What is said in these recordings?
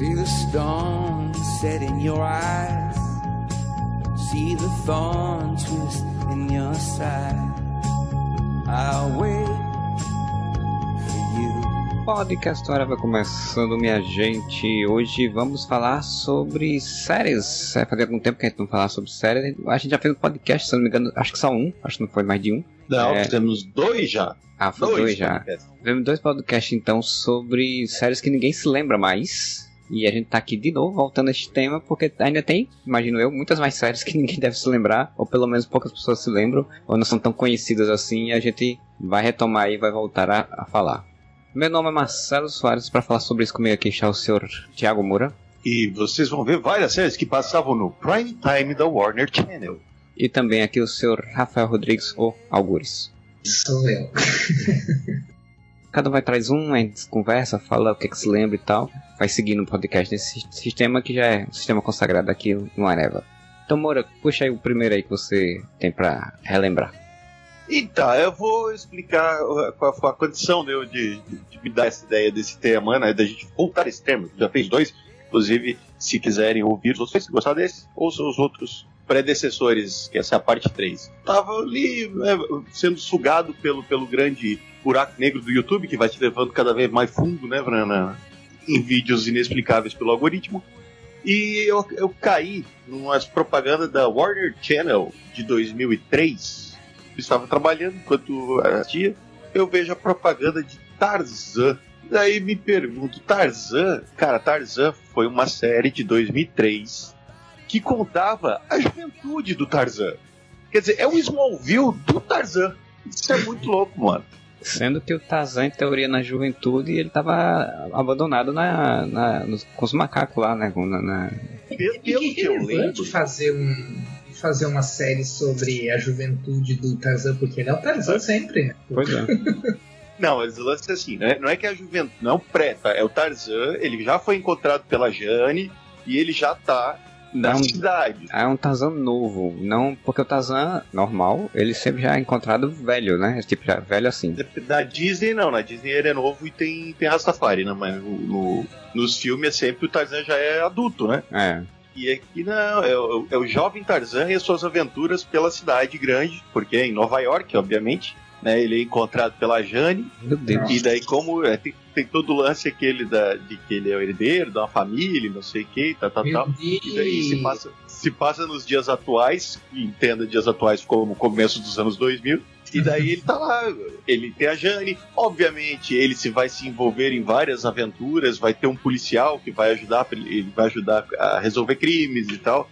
See the storm set in your eyes. See the thorn twist in your side. I'll wait for you. Podcast Hora vai começando, minha gente. Hoje vamos falar sobre séries. É, fazia algum tempo que a gente não falava sobre séries. A gente já fez um podcast, se não me engano, acho que só um. Acho que não foi mais de um. Não, É. temos dois já. Ah, foi dois, já. podcasts. Tivemos dois podcasts então sobre séries que ninguém se lembra mais. E a gente tá aqui de novo voltando a este tema, porque ainda tem, imagino eu, muitas mais séries que ninguém deve se lembrar, ou pelo menos poucas pessoas se lembram, ou não são tão conhecidas assim, e a gente vai retomar e vai voltar a, a falar. Meu nome é Marcelo Soares, para falar sobre isso comigo aqui está o senhor Tiago Moura, E vocês vão ver várias séries que passavam no Prime Time da Warner Channel. e também aqui o senhor Rafael Rodrigues, ou Algures. Sou eu. Cada um vai traz um, a gente conversa, fala o que, que se lembra e tal. Vai seguindo o podcast nesse sistema que já é um sistema consagrado aqui no Areva. Então, Moura, puxa aí o primeiro aí que você tem pra relembrar. Então, eu vou explicar qual foi a condição de, de, de- me dar essa ideia desse tema, né? Da gente voltar esse tema. Já fez dois. Inclusive, se quiserem ouvir os outros, se gostar desse, ouçam os outros predecessores, que essa é a parte 3. Tava ali né, sendo sugado pelo, pelo grande buraco negro do YouTube, que vai te levando cada vez mais fundo, né, Vrana? Em vídeos inexplicáveis pelo algoritmo. E eu, eu caí numas propagandas da Warner Channel de 2003. Eu estava trabalhando enquanto assistia. Eu vejo a propaganda de Tarzan. Daí me pergunto, Tarzan? Cara, Tarzan foi uma série de 2003 que contava a juventude do Tarzan. Quer dizer, é o Smallville do Tarzan. Isso é muito louco, mano. Sendo que o Tarzan, em teoria, na juventude, ele tava abandonado na, na- nos- com os macacos lá, né? na- na- Pelo, pelo que que eu lembro. fazer um fazer uma série sobre a juventude do Tarzan, porque ele é o Tarzan sempre, né? Pois é. Não, mas o lance é assim, né? Não é que a juventude. Não é o pré, tá? É o Tarzan, ele já foi encontrado pela Jane e ele já tá Dá na um, cidade. é um Tarzan novo. Não, porque o Tarzan normal, ele sempre já é encontrado velho, né? Tipo, já velho assim. Na Disney, não. Na Disney ele é novo e tem, tem Rastafari, né? Mas no, no- nos filmes é sempre o Tarzan já é adulto, né? É. E aqui não, é, o- é o jovem Tarzan e as suas aventuras pela cidade grande, porque é em Nova York, obviamente. Né, ele é encontrado pela Jane, e daí, como é, tem, tem todo o lance aquele da, de que ele é o herdeiro de uma família, não sei o que, tal, Meu tal. E daí se passa, se passa nos dias atuais, entenda dias atuais como começo dos anos 2000, e daí ele tá lá, ele tem a Jane, obviamente ele se vai se envolver em várias aventuras, vai ter um policial que vai ajudar, ele vai ajudar a resolver crimes e tal.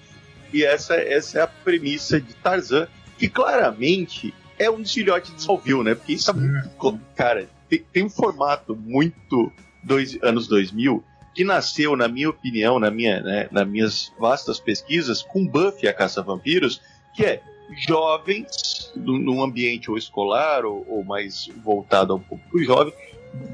E essa, essa é a premissa de Tarzan, que claramente é um dos filhotes de Smallville, né? Porque isso é muito, co- cara, tem, tem um formato muito dois, anos 2000 que nasceu, na minha opinião, na minha, né, nas minhas vastas pesquisas, com Buffy a Caça-Vampiros, que é jovens, num num ambiente ou escolar ou, ou mais voltado ao público jovem,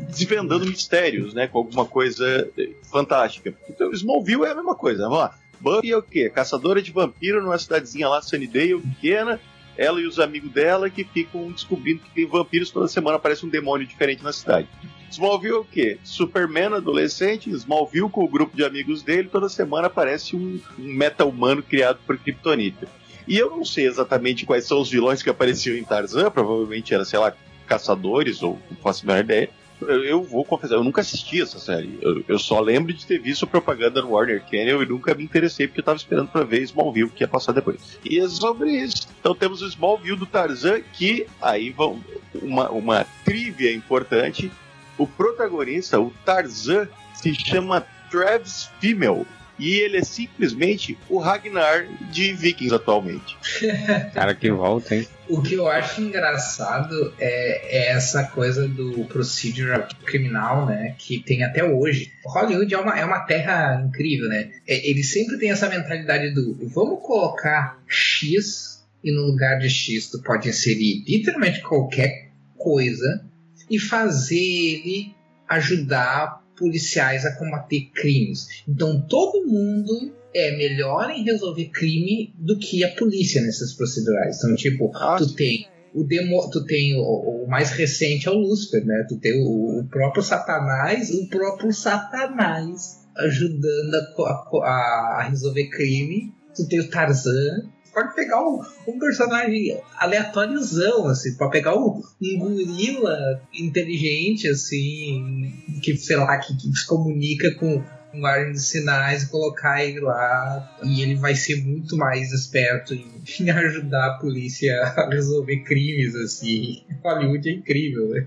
desvendando mistérios, né, com alguma coisa eh, fantástica. Então, Smallville é a mesma coisa. Vamos lá. Buffy é o quê? Caçadora de vampiro numa cidadezinha lá, Sunnydale, pequena. Ela e os amigos dela que ficam descobrindo que tem vampiros toda semana, aparece um demônio diferente na cidade. Smallville é o quê? Superman adolescente, Smallville com o grupo de amigos dele, toda semana aparece um, um meta-humano criado por Kryptonita. E eu não sei exatamente quais são os vilões que apareciam em Tarzan, provavelmente era, sei lá, caçadores, ou não faço a menor ideia. Eu, eu vou confessar, eu nunca assisti essa série. Eu, eu só lembro de ter visto propaganda no Warner Channel e nunca me interessei porque eu tava esperando pra ver Smallville, que ia passar depois. E é sobre isso. Então temos o Smallville do Tarzan, que aí vão uma, uma trivia importante. O protagonista, o Tarzan, se chama Travis Fimmel. E ele é simplesmente o Ragnar de Vikings atualmente. Cara que volta, hein? O que eu acho engraçado é, é essa coisa do procedural criminal, né? Que tem até hoje. Hollywood é uma, é uma terra incrível, né? É, ele sempre tem essa mentalidade do vamos colocar X e no lugar de X tu pode inserir literalmente qualquer coisa e fazer ele ajudar policiais a combater crimes. Então todo mundo é melhor em resolver crime do que a polícia nesses procedurais. Então, tipo, Ah, tu tem o demo, tu tem o, o mais recente é o Lucifer, né? Tu tem o, o próprio Satanás, o próprio Satanás ajudando a, a, a resolver crime. Tu tem o Tarzan, pode pegar um, um personagem aleatóriozão, assim, pode pegar um, um gorila inteligente, assim, que, sei lá, que, que se comunica com linguagem de sinais e colocar ele lá e ele vai ser muito mais esperto em, em ajudar a polícia a resolver crimes, assim. Hollywood é incrível, né?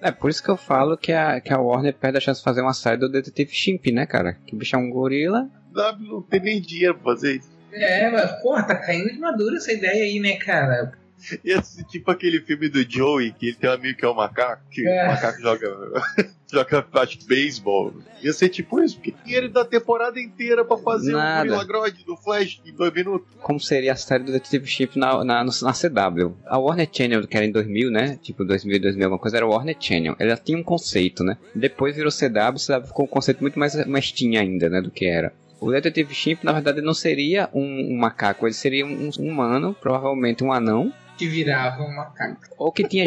É por isso que eu falo que a, que a Warner perde a chance de fazer uma série do Detetive Chimp, né, cara? Que o bicho é um gorila. Não, não tem nem dinheiro pra fazer isso. É, mas, porra, tá caindo de madura essa ideia aí, né, cara? Esse tipo aquele filme do Joey, que ele tem um amigo que é um macaco, que É. o macaco joga, joga acho beisebol. Ia ser tipo isso, porque ele da temporada inteira pra fazer Nada. o Gorilla Grodd do Flash em dois minutos. Como seria a série do Detetive Chimp na, na, na CW. A Warner Channel, que era em 2000, né? Tipo 2000, 2000, alguma coisa, era Warner Channel. Ela tinha um conceito, né? Depois virou CW, CW ficou um conceito muito mais, mais teen ainda, né? Do que era. O Detetive Chimp, na verdade, não seria um, um macaco, ele seria um, um humano, provavelmente um anão, Que virava um macaco. ou que tinha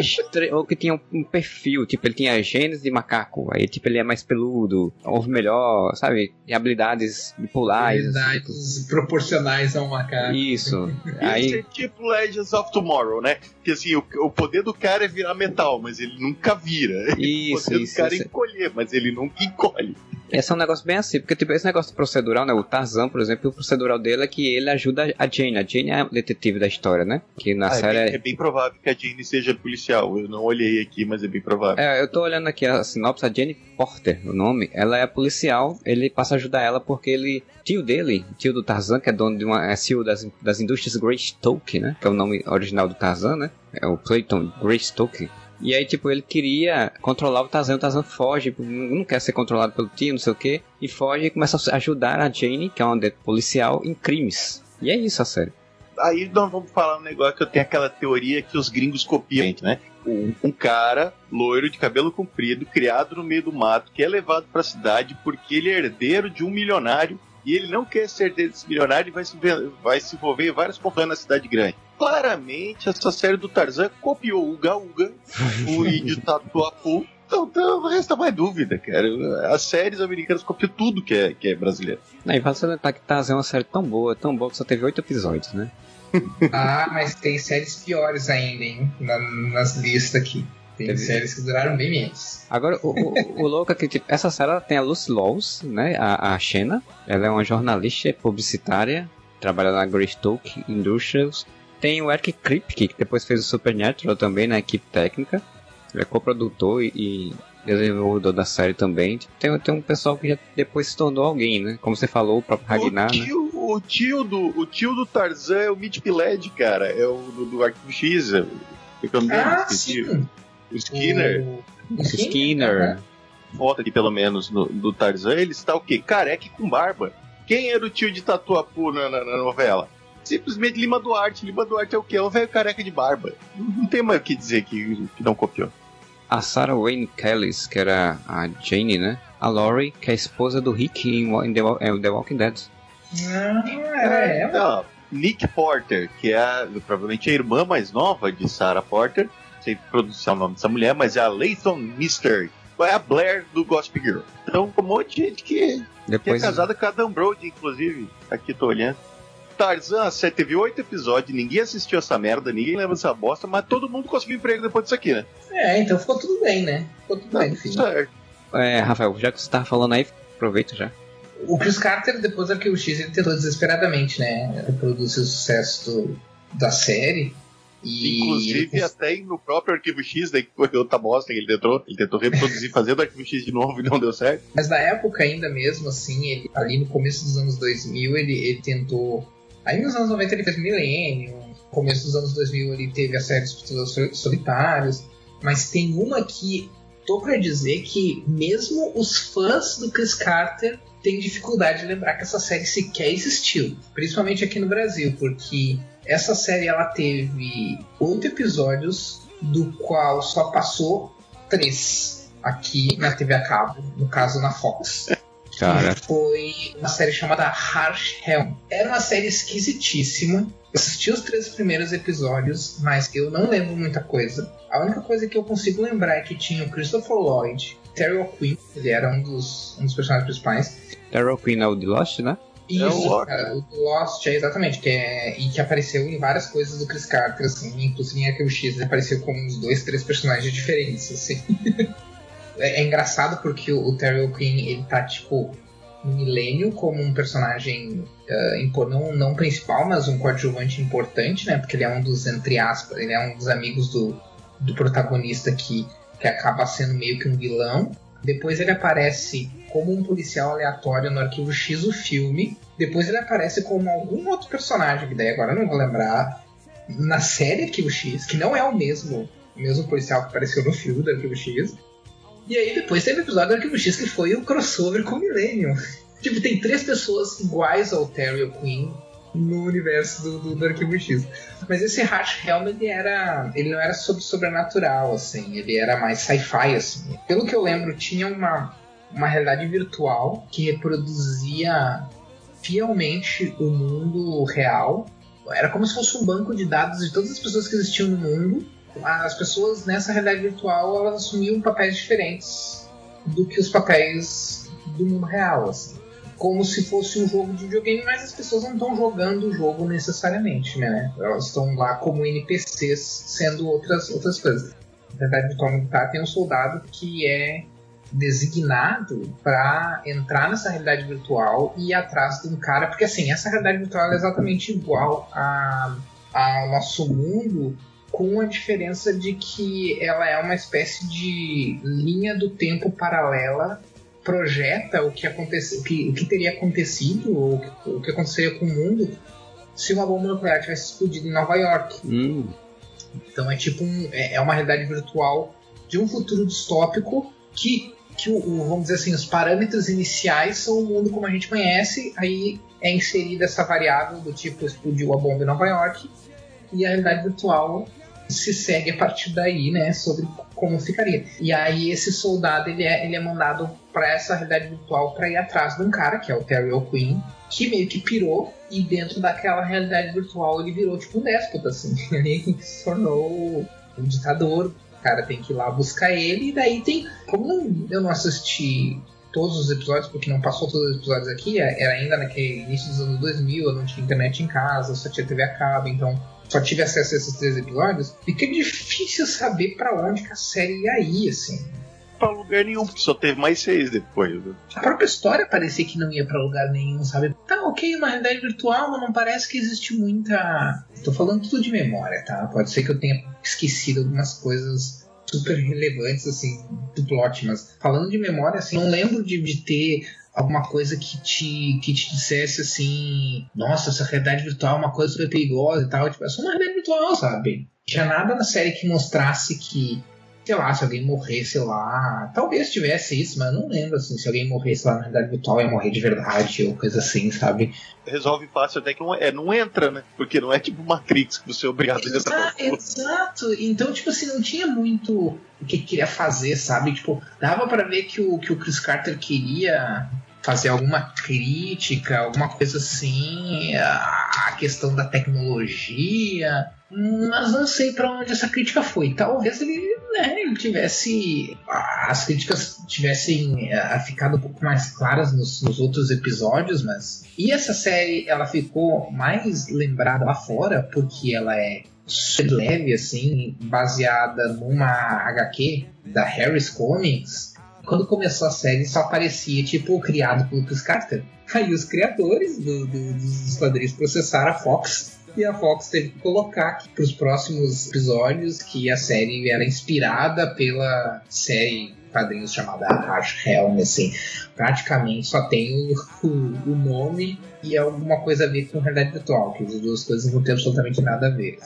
ou que tinha um, um perfil, tipo, ele tinha genes de macaco, aí tipo ele é mais peludo, ouve melhor, sabe? E habilidades de pular. e- Habilidades proporcionais ao macaco. Isso. Isso Aí é tipo Legends of Tomorrow, né? Que assim, o, o poder do cara é virar metal, mas ele nunca vira. isso, o poder isso. do cara é isso. encolher, mas ele nunca encolhe. Esse é um negócio bem assim, porque tipo, esse negócio procedural, né? O Tarzan, por exemplo, o procedural dele é que ele ajuda a Jane. A Jane é a detetive da história, né? Que na Ah, é, série. bem, é bem provável que a Jane seja policial. Eu não olhei aqui, mas é bem provável. É, eu tô olhando aqui a sinopse, a Jane Porter, o nome, ela é policial, ele passa a ajudar ela porque ele, tio dele, tio do Tarzan, que é dono de uma, é CEO das, das indústrias Greystoke, né, que é o nome original do Tarzan, né, é o Clayton Greystoke, e aí, tipo, ele queria controlar o Tarzan, o Tarzan foge, não quer ser controlado pelo tio, não sei o que, e foge e começa a ajudar a Jane, que é uma policial, em crimes. E é isso a série. Aí nós vamos falar um negócio que eu tenho aquela teoria que os gringos copiam, né? Um, um cara loiro de cabelo comprido, criado no meio do mato, que é levado pra cidade porque ele é herdeiro de um milionário e ele não quer ser milionário e vai se, vai se envolver em várias confusões na cidade grande. Claramente, essa série do Tarzan copiou o Gaúga, o índio Tatuapu. Então, então, não resta mais dúvida, cara. As séries americanas copiam tudo que é, que é brasileiro. Aí vale salientar que Tarzan é uma série tão boa, tão boa que só teve oito episódios, né? Ah, mas tem séries piores ainda, hein? Na- nas listas aqui. Tem Teve- séries que duraram bem menos. Agora, o, o, o louco é que, tipo, essa série ela tem a Lucy Laws, né? A, a Xena. Ela é uma jornalista publicitária, trabalha na Greystoke Industrials. Tem o Eric Kripke, que depois fez o Supernatural também na equipe técnica. Ele é coprodutor e, e desenvolvedor da série também. Tem, tem um pessoal que já depois se tornou alguém, né? Como você falou, o próprio Ragnar, o, né? tio, o, tio do, o tio do Tarzan é o Mitch Pileggi, cara. É o do, do Arquivo X. É, o- não lembro, Ah, sim. O Skinner. O... Skinner. Foto aqui, pelo menos, no- do Tarzan. Ele está o quê? Careca e com barba. Quem era o tio de Tatuapu na, na, na novela? Simplesmente Lima Duarte. Lima Duarte é o quê? É um velho careca de barba. Não, não tem mais o que dizer que, que não copiou. A Sarah Wayne Kellis, que era a Jane, né? A Laurie, que é a esposa do Rick em, em The, é, The Walking Dead. Ah, é, é, Não, Nick Porter, que é a- provavelmente a irmã mais nova de Sarah Porter. Não sei pronunciar o nome dessa mulher, mas é a Layton Mister. É a Blair do Gossip Girl. Então, um monte de gente que, que é Depois, casada com a Dan Brody, inclusive. Aqui tô olhando. Tarzan, série teve oito episódios, ninguém assistiu essa merda, ninguém lembra dessa bosta, mas todo mundo conseguiu emprego depois disso aqui, né? É, então ficou tudo bem, né? Ficou tudo bem, enfim. certo. é, Rafael, já que você tava falando aí, aproveita já. O Chris Carter, depois do Arquivo X, ele tentou desesperadamente, né? Reproduzir o sucesso do- da série. E Inclusive, até no próprio Arquivo X, daí que foi outra bosta que ele tentou, ele tentou reproduzir fazendo Arquivo X de novo e não deu certo. Mas na época ainda mesmo, assim, ele, ali no começo dos anos 2000, ele, ele tentou... Aí nos anos 90 ele fez Millennium, no começo dos anos 2000 ele teve a série dos Pistoleiros Solitários, mas tem uma que tô pra dizer que mesmo os fãs do Chris Carter têm dificuldade de lembrar que essa série sequer existiu, principalmente aqui no Brasil, porque essa série ela teve oito episódios, do qual só passou três aqui na TV a cabo, no caso na Fox. Cara, Foi uma série chamada Harsh Helm. Era uma série esquisitíssima. Eu assisti os três primeiros episódios, mas eu não lembro muita coisa. A única coisa que eu consigo lembrar é que tinha o Christopher Lloyd Terry O'Quinn, ele era um dos, um dos personagens principais. Terry O'Quinn é o de Lost, né? Isso, É o Lost. cara, o Lost, é exatamente, que é, e que apareceu em várias coisas do Chris Carter, assim, inclusive em Arquivo X, ele apareceu como uns dois, três personagens diferentes, assim. é, é engraçado porque o, o Terry O'Quinn, ele tá, tipo, milênio como um personagem impo- não, não principal, mas um coadjuvante importante, né, porque ele é um dos, entre aspas, ele é um dos amigos do, do protagonista que, que acaba sendo meio que um vilão. Depois ele aparece como um policial aleatório no Arquivo X, o filme. Depois ele aparece como algum outro personagem, que daí agora eu não vou lembrar, na série Arquivo X, que não é o mesmo, o mesmo policial que apareceu no filme do Arquivo X. E aí depois teve o episódio do Arquivo X que foi o crossover com o Millennium. tipo, tem três pessoas iguais ao Terry O'Quinn no universo do, do, do Arquivo X. Mas esse Hatch Helm, ele era. ele não era sobre sobrenatural, assim, ele era mais sci-fi, assim. Pelo que eu lembro, tinha uma, uma realidade virtual que reproduzia fielmente o mundo real. Era como se fosse um banco de dados de todas as pessoas que existiam no mundo. As pessoas nessa realidade virtual elas assumiam papéis diferentes do que os papéis do mundo real, assim como se fosse um jogo de videogame, mas as pessoas não estão jogando o jogo necessariamente, né? Elas estão lá como NPCs sendo outras, outras coisas. Na verdade, virtual militar tem um soldado que é designado para entrar nessa realidade virtual e ir atrás de um cara, porque assim, essa realidade virtual é exatamente igual a, ao nosso mundo, com a diferença de que ela é uma espécie de linha do tempo paralela projeta o que, aconteceu, o que, o que teria acontecido, ou o que, o que aconteceria com o mundo se uma bomba nuclear tivesse explodido em Nova York. Hum, Então é tipo um, é, é uma realidade virtual de um futuro distópico que, que o, vamos dizer assim, os parâmetros iniciais são o mundo como a gente conhece, aí é inserida essa variável do tipo explodiu a bomba em Nova York e a realidade virtual se segue a partir daí, né, sobre como ficaria. E aí esse soldado ele é, ele é mandado para essa realidade virtual para ir atrás de um cara que é o Terry O'Quinn, que meio que pirou e dentro daquela realidade virtual ele virou tipo um déspota assim, ele se tornou um ditador. Cara tem que ir lá buscar ele e daí tem, como eu não assisti todos os episódios, porque não passou todos os episódios aqui, é, era ainda naquele início dos anos 2000, eu não tinha internet em casa, só tinha TV a cabo, então só tive acesso a esses três episódios, fica difícil saber pra onde que a série ia ir, assim. Pra lugar nenhum, porque só teve mais seis depois. né? A própria história parecia que não ia pra lugar nenhum, sabe? Tá, ok, uma realidade virtual, mas não parece que existe muita. Tô falando tudo de memória, tá? Pode ser que eu tenha esquecido algumas coisas super relevantes, assim, do plot, mas falando de memória, assim, não lembro de, de ter alguma coisa que te, que te dissesse assim, nossa, essa realidade virtual é uma coisa super perigosa e tal. Tipo, é só uma realidade virtual, sabe? Tinha nada na série que mostrasse que sei lá, se alguém morresse lá. Talvez tivesse isso, mas eu não lembro assim, se alguém morresse lá na realidade virtual ia morrer de verdade ou coisa assim, sabe? Resolve fácil até que não, é, não entra, né? Porque não é tipo Matrix que você é obrigado a entrar. Exa- exato. Então, tipo assim, não tinha muito o que queria fazer, sabe? Tipo, dava pra ver que o, que o Chris Carter queria fazer alguma crítica, alguma coisa assim, a questão da tecnologia, mas não sei pra onde essa crítica foi. Talvez ele, né, ele tivesse. As críticas tivessem eh, ficado um pouco mais claras nos, nos outros episódios, mas. E essa série, ela ficou mais lembrada lá fora, porque ela é leve, assim, baseada numa HQ da Harris Comics. Quando começou a série, só aparecia, tipo, criado pelo Chris Carter. Aí os criadores do- do- dos quadrinhos processaram a Fox. E a Fox teve que colocar para os próximos episódios que a série era inspirada pela série quadrinhos chamada Harsh Helm, assim. Praticamente só tem o, o- nome e alguma coisa a ver com realidade virtual, que as duas coisas não têm absolutamente nada a ver.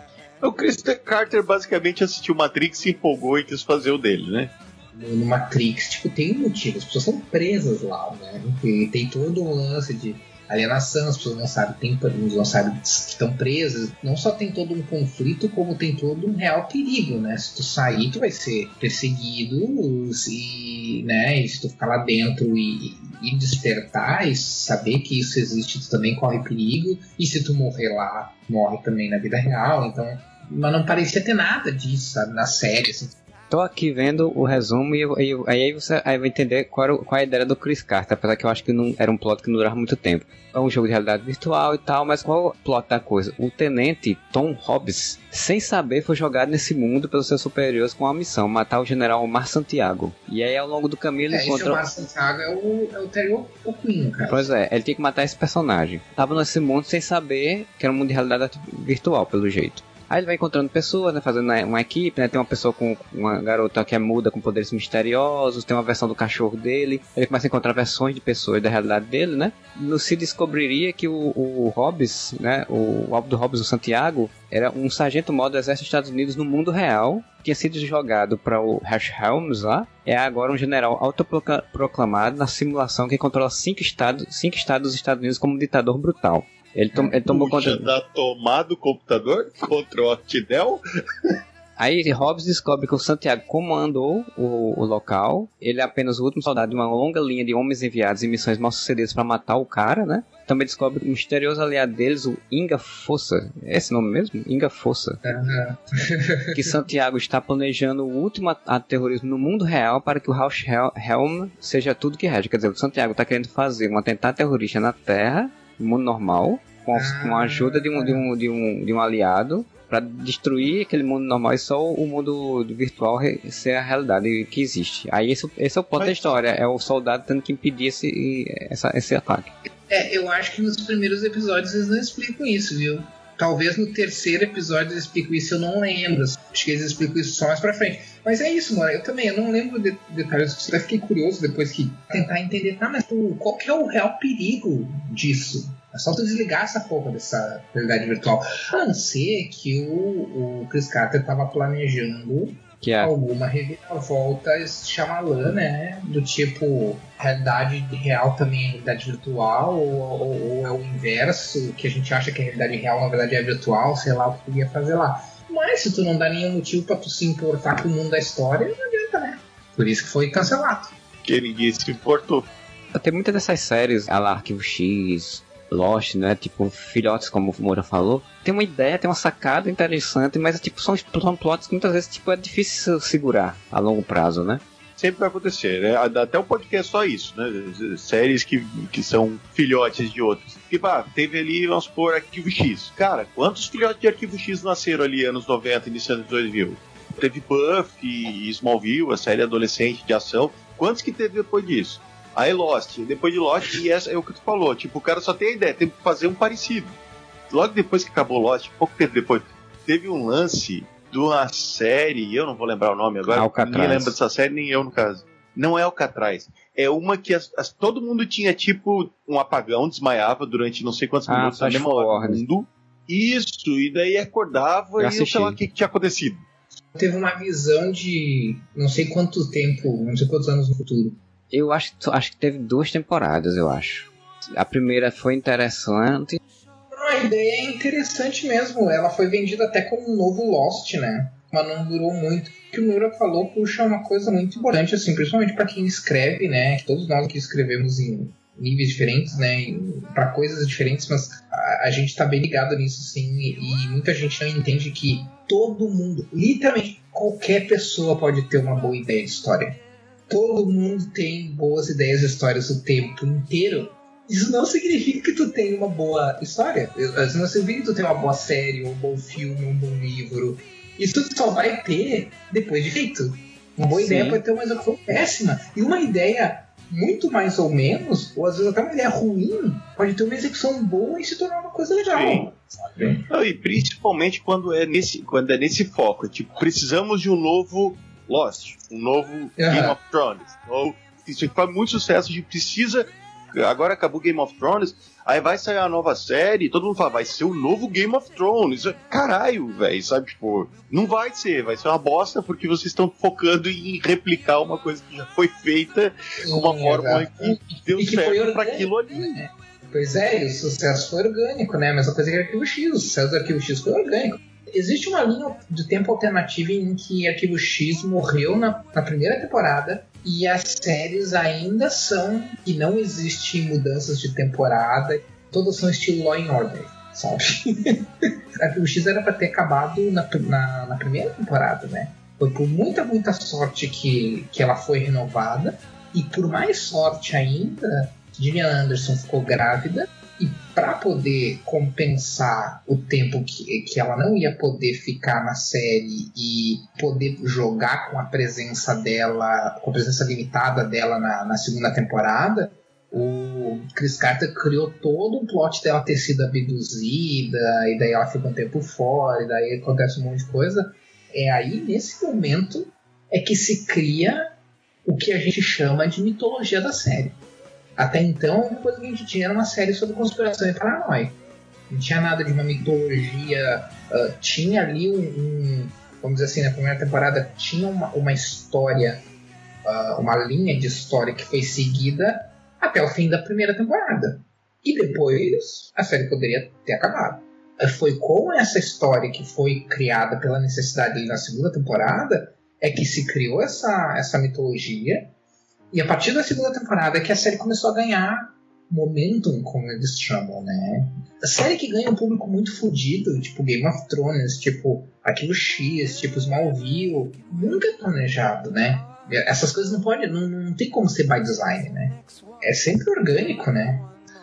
O Chris Carter basicamente assistiu Matrix, se empolgou e quis fazer o dele, né? No Matrix, tipo, tem um motivo, as pessoas são presas lá, né? E tem todo um lance de alienação, as pessoas não sabem, tem, não sabem que estão presas. Não só tem todo um conflito, como tem todo um real perigo, né? Se tu sair, tu vai ser perseguido, se, né? E se tu ficar lá dentro e, e despertar e saber que isso existe, tu também corre perigo. E se tu morrer lá, morre também na vida real. Então, mas não parecia ter nada disso, sabe? Na série, assim, tô aqui vendo o resumo e, e aí você aí vai entender qual, era, qual é a ideia do Chris Carter, apesar que eu acho que não era um plot que não durava muito tempo. É um jogo de realidade virtual e tal, mas qual é o plot da coisa? O tenente Tom Hobbs, sem saber, foi jogado nesse mundo pelos seus superiores com uma missão, matar o general Omar Santiago. E aí ao longo do caminho ele É, esse encontra... Omar Santiago é o, é o Terry O'Quinn, cara. Pois é, ele tinha que matar esse personagem. Tava nesse mundo sem saber que era um mundo de realidade virtual, pelo jeito. Aí ele vai encontrando pessoas, né, fazendo uma equipe, né, tem uma pessoa com uma garota que é muda com poderes misteriosos, tem uma versão do cachorro dele, ele começa a encontrar versões de pessoas da realidade dele, né? No se descobriria que o, o Hobbes, né, o, o Aldo Hobbes do Santiago, era um sargento maior do exército dos Estados Unidos no mundo real, tinha sido jogado para o Hash Helms lá, é agora um general autoproclamado na simulação que controla cinco estados, cinco estados dos Estados Unidos como um ditador brutal. Ele, tom, ele tomou Puxa, conta. da tomada do computador contra o Octidel. Aí Hobbes descobre que o Santiago comandou o, o local. Ele é apenas o último soldado de uma longa linha de homens enviados em missões mal sucedidas para matar o cara, né? Também descobre o misterioso aliado deles, o Inga Fossa. É esse nome mesmo? Inga Fossa. Aham. que Santiago está planejando o último ato terrorismo no mundo real para que o House Hel- Helm seja tudo que rege. Quer dizer, o Santiago está querendo fazer um atentado terrorista na Terra, mundo normal, com, a- com a ajuda de um, de um, de um, de um aliado para destruir aquele mundo normal e só o mundo virtual ser a realidade que existe. Aí esse, esse é o ponto da Mas- história, é o soldado tendo que impedir esse, essa, esse ataque. É, eu acho que nos primeiros episódios eles não explicam isso, viu? Talvez no terceiro episódio eles explicam isso, eu não lembro. Acho que eles explicam isso só mais pra frente. Mas é isso, mano. Eu também, eu não lembro de detalhes. Eu fiquei curioso depois que tentar entender, tá, mas pô, qual que é o real perigo disso? É só tu desligar essa porra dessa realidade virtual. A não ser que o, o Chris Carter tava planejando Que é alguma reviravolta chamalã, né? Do tipo, realidade real também é realidade virtual, ou, ou- ou é o inverso, que a gente acha que a realidade real na verdade é virtual, sei lá o que podia fazer lá. Mas se tu não dá nenhum motivo pra tu se importar com o mundo da história, não adianta, né? Por isso que foi cancelado. Que ninguém se importou. Tem muitas dessas séries, a lá Arquivo X, Lost, né? Tipo, filhotes, como o Moura falou. Tem uma ideia, tem uma sacada interessante, mas tipo, são, são plots que muitas vezes tipo, é difícil segurar a longo prazo, né? Sempre vai acontecer, né? Até o podcast é só isso, né? Séries que, que são filhotes de outras. Tipo, ah, teve ali, vamos supor, Arquivo X. Cara, quantos filhotes de Arquivo X nasceram ali anos 90, início dos 2000? Teve Buffy, Smallville, a série adolescente de ação. Quantos que teve depois disso? Aí Lost, depois de Lost, e essa é o que tu falou, tipo, o cara só tem a ideia, tem que fazer um parecido. Logo depois que acabou Lost, pouco tempo depois, teve um lance de uma série, eu não vou lembrar o nome agora, Alcatraz. ninguém lembra dessa série, nem eu no caso. Não é Alcatraz. É uma que as- as- todo mundo tinha tipo um apagão, desmaiava durante não sei quantos Ah, minutos na mesma hora mundo. Isso, e daí acordava Eu e sei lá o que, que tinha acontecido. Teve uma visão de não sei quanto tempo, não sei quantos anos no futuro. Eu acho, acho que teve duas temporadas, eu acho. A primeira foi interessante. A ideia é interessante mesmo. Ela foi vendida até como um novo Lost, né? Mas não durou muito. O que o Nura falou puxa uma coisa muito importante, assim, principalmente para quem escreve, né? Todos nós que escrevemos em níveis diferentes, né? Para coisas diferentes, mas a, a gente tá bem ligado nisso, sim. E, e muita gente não entende que todo mundo, literalmente qualquer pessoa pode ter uma boa ideia de história. Todo mundo tem boas ideias de histórias o tempo inteiro. Isso não significa que tu tem uma boa história. Isso não significa que tu tem uma boa série, um bom filme, um bom livro. Isso tu só vai ter depois de feito. Uma boa Sim. ideia pode ter uma execução péssima. E uma ideia muito mais ou menos, ou às vezes até uma ideia ruim, pode ter uma execução boa e se tornar uma coisa legal. Sabe? Não, e principalmente quando é nesse, quando é nesse foco, tipo, precisamos de um novo Lost, um novo Game Aham. of Thrones. Ou isso faz muito sucesso, a gente precisa. Agora acabou Game of Thrones, aí vai sair a nova série, todo mundo fala, vai ser o novo Game of Thrones. Caralho, velho, sabe? Tipo, não vai ser, vai ser uma bosta porque vocês estão focando em replicar uma coisa que já foi feita de uma Sim, fórmula exato. que deu E que certo pra aquilo ali. né? Pois é, e o sucesso foi orgânico, né? A mesma coisa que Arquivo X, o sucesso do Arquivo X foi orgânico. Existe uma linha de tempo alternativa em que Arquivo X morreu na, na primeira temporada e as séries ainda são que não existe mudanças de temporada, todas são estilo Law and Order, sabe? Arquivo X era pra ter acabado na, na, na primeira temporada, né? Foi por muita, muita sorte que, que ela foi renovada. E por mais sorte ainda, Gillian Anderson ficou grávida. E para poder compensar o tempo que, que ela não ia poder ficar na série e poder jogar com a presença dela, com a presença limitada dela na, na segunda temporada, o Chris Carter criou todo um plot dela ter sido abduzida, e daí ela fica um tempo fora, e daí acontece um monte de coisa. É aí, nesse momento, é que se cria o que a gente chama de mitologia da série. Até então, a única coisa que a gente tinha era uma série sobre conspiração e paranoia. Não tinha nada de uma mitologia. Uh, tinha ali um, um, Vamos dizer assim, na primeira temporada tinha uma, uma história, uh, uma linha de história que foi seguida até o fim da primeira temporada. E depois a série poderia ter acabado. Foi com essa história que foi criada pela necessidade na segunda temporada é que se criou essa, essa mitologia. E a partir da segunda temporada é que a série começou a ganhar momentum, como eles chamam, né? A série que ganha um público muito fodido, tipo Game of Thrones, tipo Aquilo X, tipo Smallville, nunca é planejado, né? Essas coisas não pode, não, não tem como ser by design, né? É sempre orgânico, né?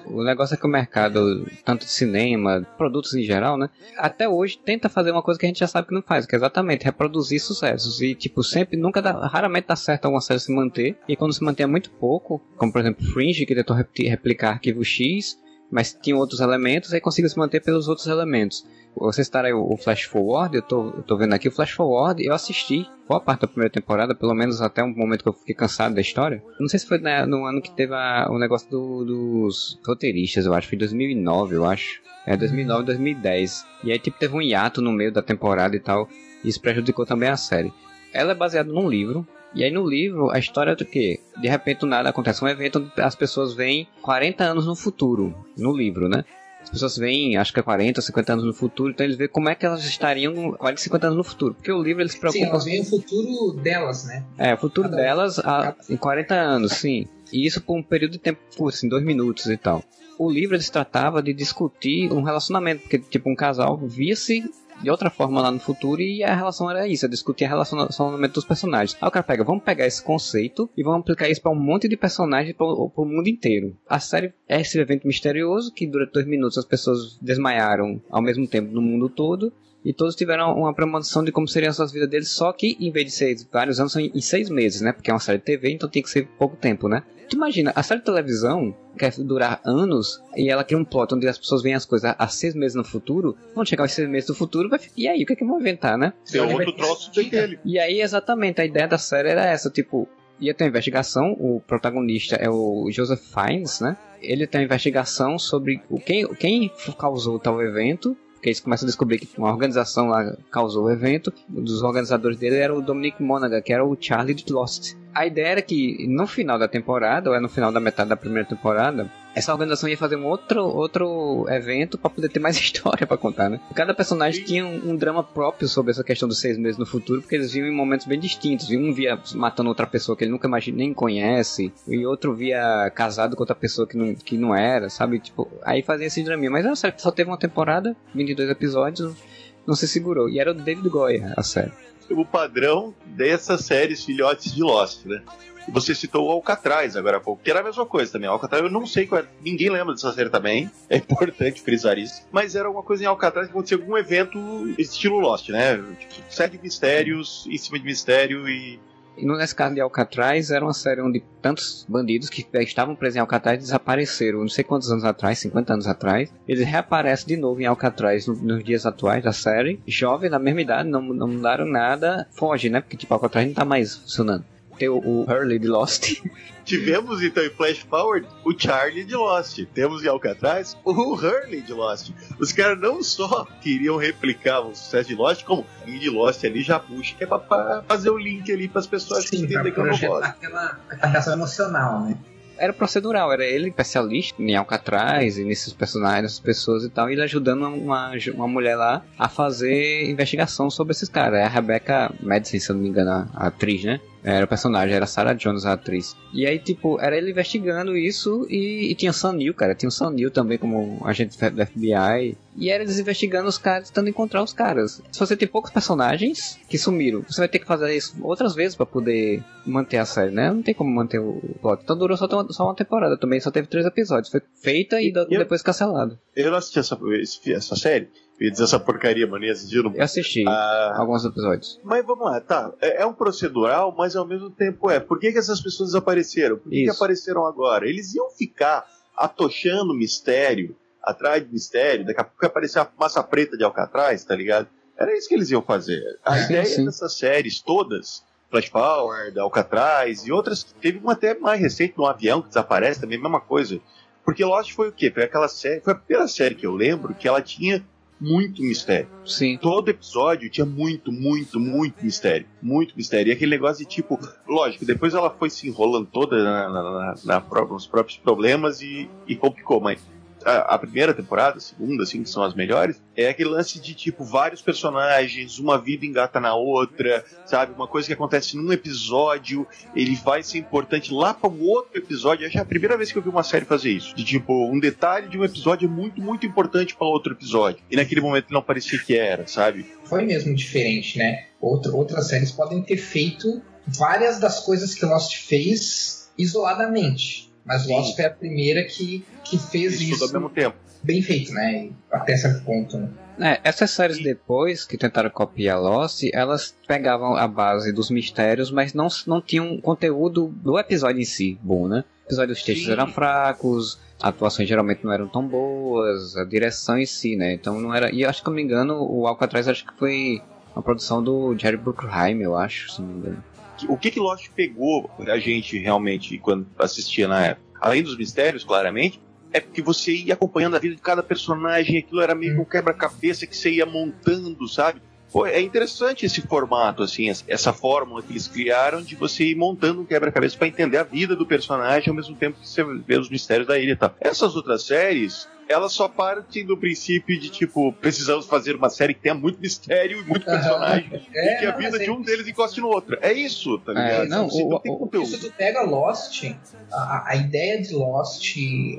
O negócio é que o mercado, tanto de cinema, produtos em geral, né? Até hoje tenta fazer uma coisa que a gente já sabe que não faz, que é exatamente reproduzir sucessos. E, tipo, sempre, nunca dá, raramente dá certo alguma série se manter. E quando se mantém é muito pouco, como por exemplo Fringe, que tentou replicar Arquivo X, mas tinha outros elementos, aí conseguiu se manter pelos outros elementos vocês estarem o Flash Forward, eu tô, eu tô vendo aqui o Flash Forward, eu assisti boa parte da primeira temporada, pelo menos até um momento que eu fiquei cansado da história. Não sei se foi né, no ano que teve a, o negócio do, dos roteiristas, eu acho, foi 2009, eu acho. É 2009, 2010. E aí, tipo, teve um hiato no meio da temporada e tal, e isso prejudicou também a série. Ela é baseada num livro, e aí no livro, a história é do que? De repente, do nada, acontece um evento onde as pessoas vêm 40 anos no futuro, no livro, né? As pessoas veem, acho que é 40, 50 anos no futuro, então eles veem como é que elas estariam 40, 50 anos no futuro. Porque o livro eles se preocupam. Sim, elas veem o futuro delas, né? É, o futuro Cada delas a, em 40 anos, sim. E isso por um período de tempo, assim, dois minutos e tal. O livro eles tratava de discutir um relacionamento, porque tipo um casal via-se de outra forma lá no futuro e a relação era isso, é discutir a relacionamento dos personagens. Aí o cara pega, vamos pegar esse conceito e vamos aplicar isso para um monte de personagens para o mundo inteiro. A série é esse evento misterioso que durante dois minutos as pessoas desmaiaram ao mesmo tempo no mundo todo e todos tiveram uma premonição de como seriam as suas vidas deles, só que em vez de ser vários anos, são em seis meses, né? Porque é uma série de TV, então tem que ser pouco tempo, né? Tu imagina, a série de televisão quer durar anos e ela cria um plot onde as pessoas veem as coisas há seis meses no futuro, vão chegar aos seis meses do futuro, vai... e aí, o que é que vão inventar, né? Tem outro troço daquele. E aí, exatamente, a ideia da série era essa, tipo, ia ter uma investigação, o protagonista é o Joseph Fiennes, né? Ele tem uma investigação sobre quem, quem causou tal evento porque eles começam a descobrir que uma organização lá causou o evento. Um dos organizadores dele era o Dominic Monaghan, que era o Charlie de Lost. A ideia era que no final da temporada, ou é no final da metade da primeira temporada, essa organização ia fazer um outro, outro evento para poder ter mais história para contar, né? Cada personagem tinha um, um, drama próprio sobre essa questão dos seis meses no futuro, porque eles viam em momentos bem distintos. Um via matando outra pessoa que ele nunca mais nem conhece, e outro via casado com outra pessoa que não, que não era, sabe? Tipo, aí fazia esse draminha. Mas é série só teve uma temporada, 22 episódios, não se segurou. E era o David Goya, a série o padrão dessas séries filhotes de Lost, né? Você citou o Alcatraz agora há pouco, que era a mesma coisa também. Alcatraz, eu não sei qual era, ninguém lembra dessa série também, é importante frisar isso. Mas era uma coisa em Alcatraz que acontecia algum evento estilo Lost, né? Tipo, sete mistérios em cima de mistério e e nesse caso de Alcatraz, era uma série onde tantos bandidos que estavam presos em Alcatraz desapareceram, não sei quantos anos atrás, 50 anos atrás. Eles reaparecem de novo em Alcatraz nos dias atuais da série. Jovem, na mesma idade, não, não mudaram nada. Foge, né? Porque tipo, Alcatraz não tá mais funcionando ter o, o Hurley de Lost. Tivemos então em Flash Forward o Charlie de Lost. Temos em Alcatraz o Hurley de Lost. Os caras não só queriam replicar o sucesso de Lost, como o de Lost ali já puxa, que é pra, pra fazer o link ali para as pessoas Sim, entenderem que eu não gosto. Aquela atração emocional, né? era procedural, era ele especialista em Alcatraz e nesses personagens, nessas pessoas e tal, e ele ajudando uma, uma mulher lá a fazer investigação sobre esses caras. É a Rebecca Madison, se eu não me engano, a atriz, né? Era o personagem, era Sarah Jones, a atriz. E aí, tipo, era ele investigando isso e, e tinha Neill, cara. Tinha o Sam Neill também como agente do FBI. E era eles investigando os caras, tentando encontrar os caras. Se você tem poucos personagens que sumiram, você vai ter que fazer isso outras vezes para poder manter a série, né? Não tem como manter o plot. Então durou só, só uma temporada também, só teve três episódios. Foi feita e, e depois cancelado. Eu não assisti essa, essa série. Ia dizer essa porcaria, mano, ia assistir Eu assisti ah, alguns episódios. Mas vamos lá, tá. É, é, um procedural, mas ao mesmo tempo é. Por que, que essas pessoas desapareceram? Por que, que apareceram agora? Eles iam ficar atochando mistério, atrás de mistério, daqui a pouco aparecer a fumaça preta de Alcatraz, tá ligado? Era isso que eles iam fazer. A ideia sim. dessas séries todas, Flash Power, Alcatraz e outras, teve uma até mais recente, no avião que desaparece também, mesma coisa. Porque Lost foi o quê? Foi aquela série, foi a primeira série que eu lembro que ela tinha muito mistério. Sim. Todo episódio tinha muito, muito, muito mistério. Muito mistério. E aquele negócio de tipo, lógico, depois ela foi se enrolando toda na, na, na, na nos próprios problemas e, e complicou, mas a, primeira temporada, a segunda, assim, que são as melhores, é aquele lance de, tipo, vários personagens, uma vida engata na outra, sabe? Uma coisa que acontece num episódio, ele vai ser importante lá para o outro episódio. Acho é a primeira vez que eu vi uma série fazer isso. De, tipo, um detalhe de um episódio é muito, muito importante para outro episódio. E naquele momento não parecia que era, sabe? Foi mesmo diferente, né? Outra, outras séries podem ter feito várias das coisas que Lost fez isoladamente mas Lost foi a primeira que, que fez isso. isso ao mesmo tempo. Bem feito, né? Até certo ponto, né? É, essas séries depois que tentaram copiar Lost, elas pegavam a base dos mistérios, mas não, não tinham conteúdo do episódio em si bom, né? O episódio dos textos Sim. eram fracos, atuações geralmente não eram tão boas, a direção em si, né? Então não era. E acho que, não me engano, o Alcatraz acho que foi uma produção do Jerry Bruckheimer, eu acho, se não me engano o que que Lost pegou a gente realmente quando assistia na época? Além dos mistérios, claramente, é porque você ia acompanhando a vida de cada personagem, aquilo era meio um quebra-cabeça que você ia montando, sabe? Pô, é interessante esse formato, assim, essa fórmula que eles criaram de você ir montando um quebra-cabeça para entender a vida do personagem ao mesmo tempo que você vê os mistérios da ilha e tal. Essas outras séries, elas só partem do princípio de, tipo, precisamos fazer uma série que tenha muito mistério e muito personagem. É, e que a vida de um deles encoste no outro. É isso, tá ligado? É, não, o, tem conteúdo. Se tu pega Lost, a, a, ideia de Lost,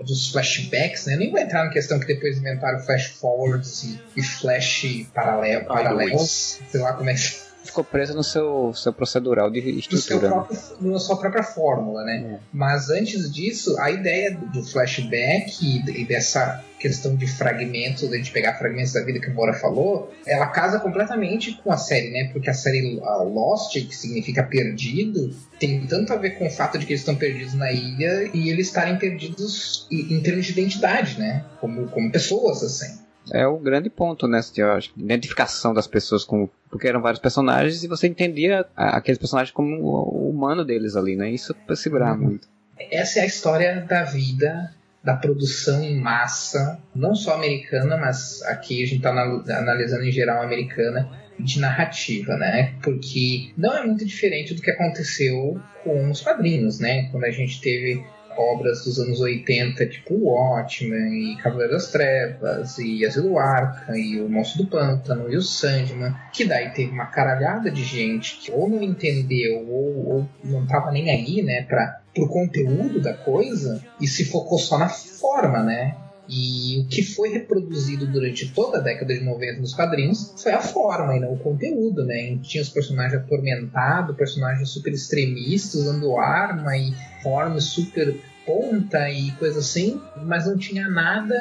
dos flashbacks, né? Eu nem vou entrar na questão que depois inventaram flash forwards e, e flash paralelo, paralelos, sei lá como é que ficou presa no seu, seu procedural de estrutura. No próprio, na sua própria fórmula, né? É. Mas antes disso, a ideia do flashback e, dessa questão de fragmentos, de pegar fragmentos da vida que o Bora falou, ela casa completamente com a série, né? Porque a série Lost, que significa perdido, tem tanto a ver com o fato de que eles estão perdidos na ilha e eles estarem perdidos em termos de identidade, né? Como, como pessoas, assim é o grande ponto, né? Eu acho, identificação das pessoas com. Porque eram vários personagens e você entendia aqueles personagens como o humano deles ali, né? Isso para segurar uhum. muito. Essa é a história da vida, da produção em massa, não só americana, mas aqui a gente está analisando em geral americana, de narrativa, né? Porque não é muito diferente do que aconteceu com os quadrinhos, né? Quando a gente teve obras dos anos 80, tipo Watchmen, e Cavaleiro das Trevas, e Asilo Arca, e O Monstro do Pântano, e o Sandman, que daí teve uma caralhada de gente que ou não entendeu, ou, ou não tava nem aí, né, pra, pro conteúdo da coisa, e se focou só na forma, né? E o que foi reproduzido durante toda a década de 90 nos quadrinhos foi a forma e não o conteúdo, né? Tinha os personagens atormentados, personagens super extremistas, usando arma e forma super ponta e coisa assim, mas não tinha nada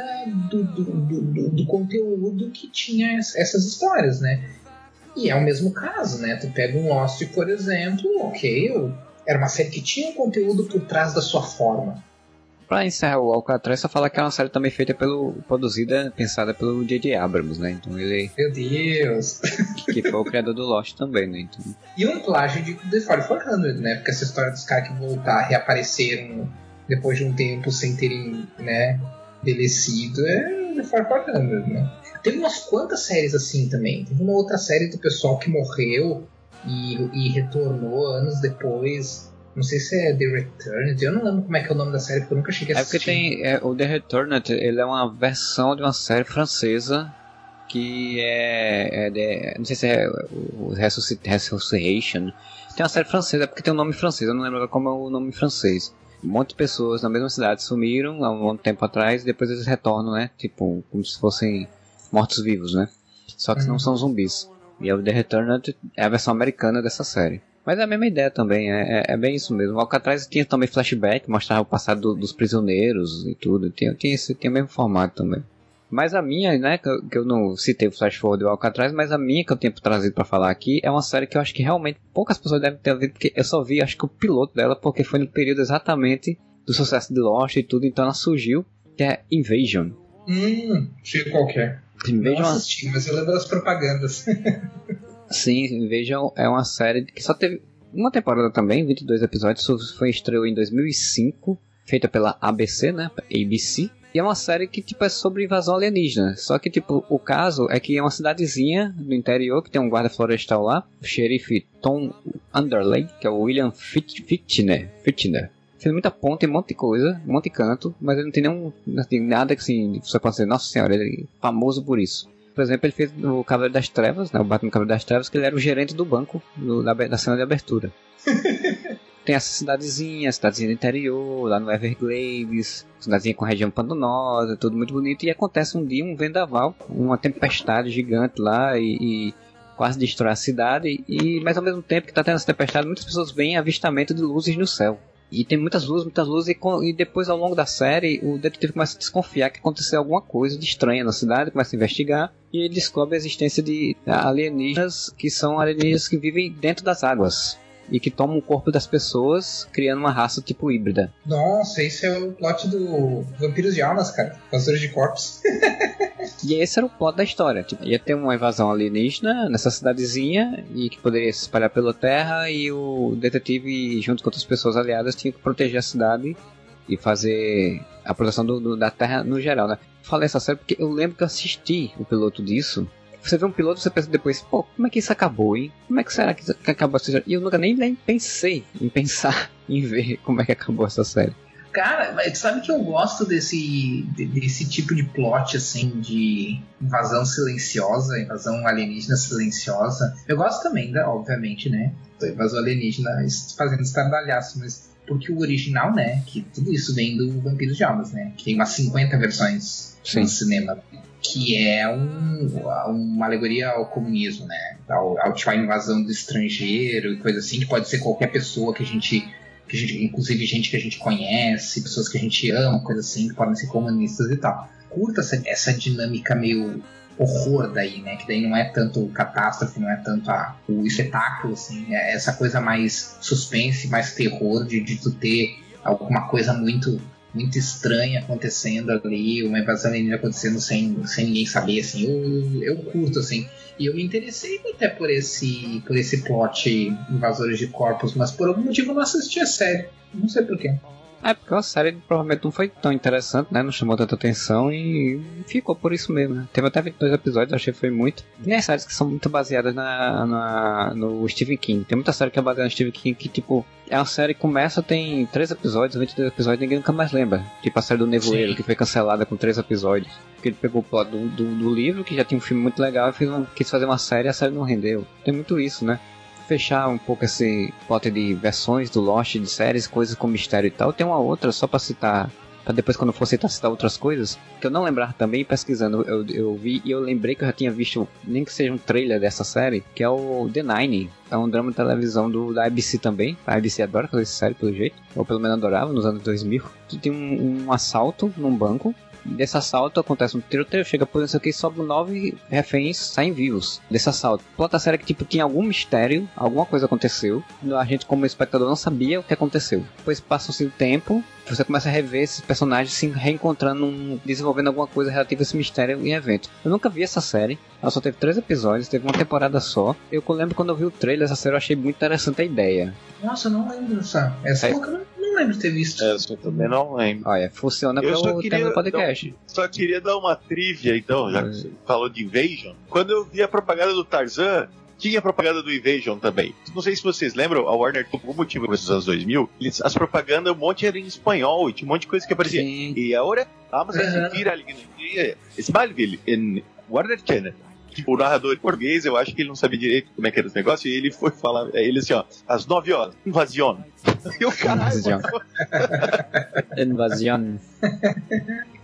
do, do, do, do conteúdo que tinha essas histórias, né? E é o mesmo caso, né? Tu pega um Lost, por exemplo, ok, era uma série que tinha um conteúdo por trás da sua forma. Pra encerrar o Alcatraz, só falar que é uma série também feita pelo. produzida, pensada pelo J.J. Abrams, né? Então ele. Meu Deus! Que foi o criador do Lost também, né? Então... E um plágio de The 4400, né? Porque essa história dos caras que voltar, reapareceram depois de um tempo sem terem, né, envelhecido, é The 4400, né? Teve umas quantas séries assim também. Teve uma outra série do pessoal que morreu e, e retornou anos depois. Não sei se é The Returned, eu não lembro como é que é o nome da série, porque eu nunca cheguei a assistir. É porque tem. É, o The Returned, ele é uma versão de uma série francesa que é, é de, não sei se é o Resuscitation. Tem uma série francesa, porque tem um nome francês, eu não lembro como é o nome francês. Um monte de pessoas na mesma cidade sumiram há um tempo atrás e depois eles retornam, né? Tipo, como se fossem mortos-vivos, né? Só que não uhum. são zumbis. E é o The Returned é a versão americana dessa série. Mas é a mesma ideia também, é, é, é bem isso mesmo. O Alcatraz tinha também flashback, mostrava o passado do, dos prisioneiros e tudo. Tinha, tinha, esse, tinha o mesmo formato também. Mas a minha, né, que eu, que eu não citei o Flash Forward do Alcatraz, mas a minha que eu tenho trazido para falar aqui é uma série que eu acho que realmente poucas pessoas devem ter visto, porque eu só vi, acho que o piloto dela, porque foi no período exatamente do sucesso de Lost e tudo, então ela surgiu, que é Invasion. Hum, sei qualquer. É. Invasion não assisti, mas eu lembro das propagandas. Sim, Invasion é uma série que só teve uma temporada também, 22 episódios, foi estreou em 2005, feita pela ABC, né, ABC, e é uma série que, tipo, é sobre invasão alienígena. Só que, tipo, o caso é que é uma cidadezinha no interior que tem um guarda florestal lá, o xerife Tom Underley, que é o William Fichtner. Fichtner. Fez muita ponta e um monte de coisa, um monte de canto, mas ele não tem nenhum, não tem nada que assim, você possa dizer, nossa senhora, ele é famoso por isso. Por exemplo, ele fez o Cavaleiro das Trevas, né, o Batman Cavaleiro das Trevas, que ele era o gerente do banco do, da cena de abertura. tem essa cidadezinha, cidadezinha do interior, lá no Everglades, cidadezinha com região pantanosa, tudo muito bonito, e acontece um dia um vendaval, uma tempestade gigante lá e, e quase destrói a cidade, e mas ao mesmo tempo que está tendo essa tempestade, muitas pessoas veem avistamento de luzes no céu. E tem muitas luzes, muitas luzes, e, e, depois ao longo da série o detetive começa a desconfiar que aconteceu alguma coisa de estranha na cidade, começa a investigar e ele descobre a existência de alienígenas que são alienígenas que vivem dentro das águas e que tomam o corpo das pessoas, criando uma raça tipo híbrida. Nossa, esse é o plot do Vampiros de Almas, cara. Invasores de corpos. e esse era o plot da história. Tipo, ia ter uma invasão alienígena nessa cidadezinha e que poderia se espalhar pela Terra e o detetive, junto com outras pessoas aliadas, tinha que proteger a cidade e fazer a proteção do, do, da Terra no geral, né? Falei essa série porque eu lembro que eu assisti o piloto disso você vê um piloto, você pensa depois, pô, como é que isso acabou, hein? Como é que será que acabou essa série? E eu nunca nem, nem pensei em pensar em ver como é que acabou essa série. Cara, sabe que eu gosto desse, desse tipo de plot, assim, de invasão silenciosa, invasão alienígena silenciosa. Eu gosto também, da, obviamente, né? Invasão alienígena fazendo estardalhaço, mas porque o original, né? Que tudo isso vem do Vampiros de Almas, né? Que tem umas 50 versões Sim. no cinema que é um, uma alegoria ao comunismo, né? Ao, ao tipo, a invasão do estrangeiro e coisa assim, que pode ser qualquer pessoa que a gente, que a gente, inclusive gente que a gente conhece, pessoas que a gente ama, coisa assim, que podem ser comunistas e tal. Curta essa, essa dinâmica meio horror daí, né? Que daí não é tanto catástrofe, não é tanto a, o espetáculo, assim, é essa coisa mais suspense, mais terror de, de tu ter alguma coisa muito muito estranha acontecendo ali, uma invasão alienígena acontecendo sem, sem ninguém saber, assim, eu, eu curto, assim. E eu me interessei até por esse, por esse plot Invasores de Corpos, mas por algum motivo eu não assisti a série. Não sei porquê. É, porque a série provavelmente não foi tão interessante, né? Não chamou tanta atenção e ficou por isso mesmo, né? Teve até 22 episódios, achei que foi muito. E as séries que são muito baseadas na, na, no Stephen King. Tem muita série que é baseada no Stephen King que, tipo, é uma série que começa, tem 3 episódios, 22 episódios, ninguém nunca mais lembra. Tipo a série do Nevoeiro, Sim. que foi cancelada com 3 episódios. Porque ele pegou o plot do, do, do, livro, que já tinha um filme muito legal, e fez quis fazer uma série e a série não rendeu. Tem muito isso, né? Fechar um pouco esse pote de versões do Lost, de séries, coisas com mistério e tal, tem uma outra, só para citar, para depois quando for citar, citar outras coisas, que eu não lembrar também, pesquisando, eu, eu vi e eu lembrei que eu já tinha visto, nem que seja um trailer dessa série, que é o The Nine, é um drama de televisão do, da ABC também, a ABC adora fazer essa série pelo jeito, ou pelo menos adorava nos anos 2000, que tem um, um assalto num banco, Desse assalto acontece um tiroteio, chega a polícia aqui e sobe nove reféns, saem vivos desse assalto. Plota série que tipo tinha algum mistério, alguma coisa aconteceu, a gente como espectador não sabia o que aconteceu. Depois passa-se o tempo, você começa a rever esses personagens se reencontrando, desenvolvendo alguma coisa relativa a esse mistério em evento. Eu nunca vi essa série, ela só teve três episódios, teve uma temporada só. Eu lembro quando eu vi o trailer dessa série, eu achei muito interessante a ideia. Nossa, eu não lembro dessa. Essa é. eu não lembro de ter visto. Essa eu também não lembro. Olha, funciona para o tema do podcast. só queria dar uma trivia, então, já que você falou de Invasion. Quando eu vi a propaganda do Tarzan, tinha propaganda do Invasion também. Não sei se vocês lembram, a Warner, por algum motivo, nos anos 2000, eles, as propagandas, um monte era em espanhol e tinha um monte de coisa que aparecia. Sim. E agora, vamos a sentir a Smallville, em Warner Channel. O narrador português, eu acho que ele não sabia direito como é que era esse negócio, e ele foi falar, é, ele assim, ó, às 9 horas, invasión. E o caralho, Invasión. Invasion.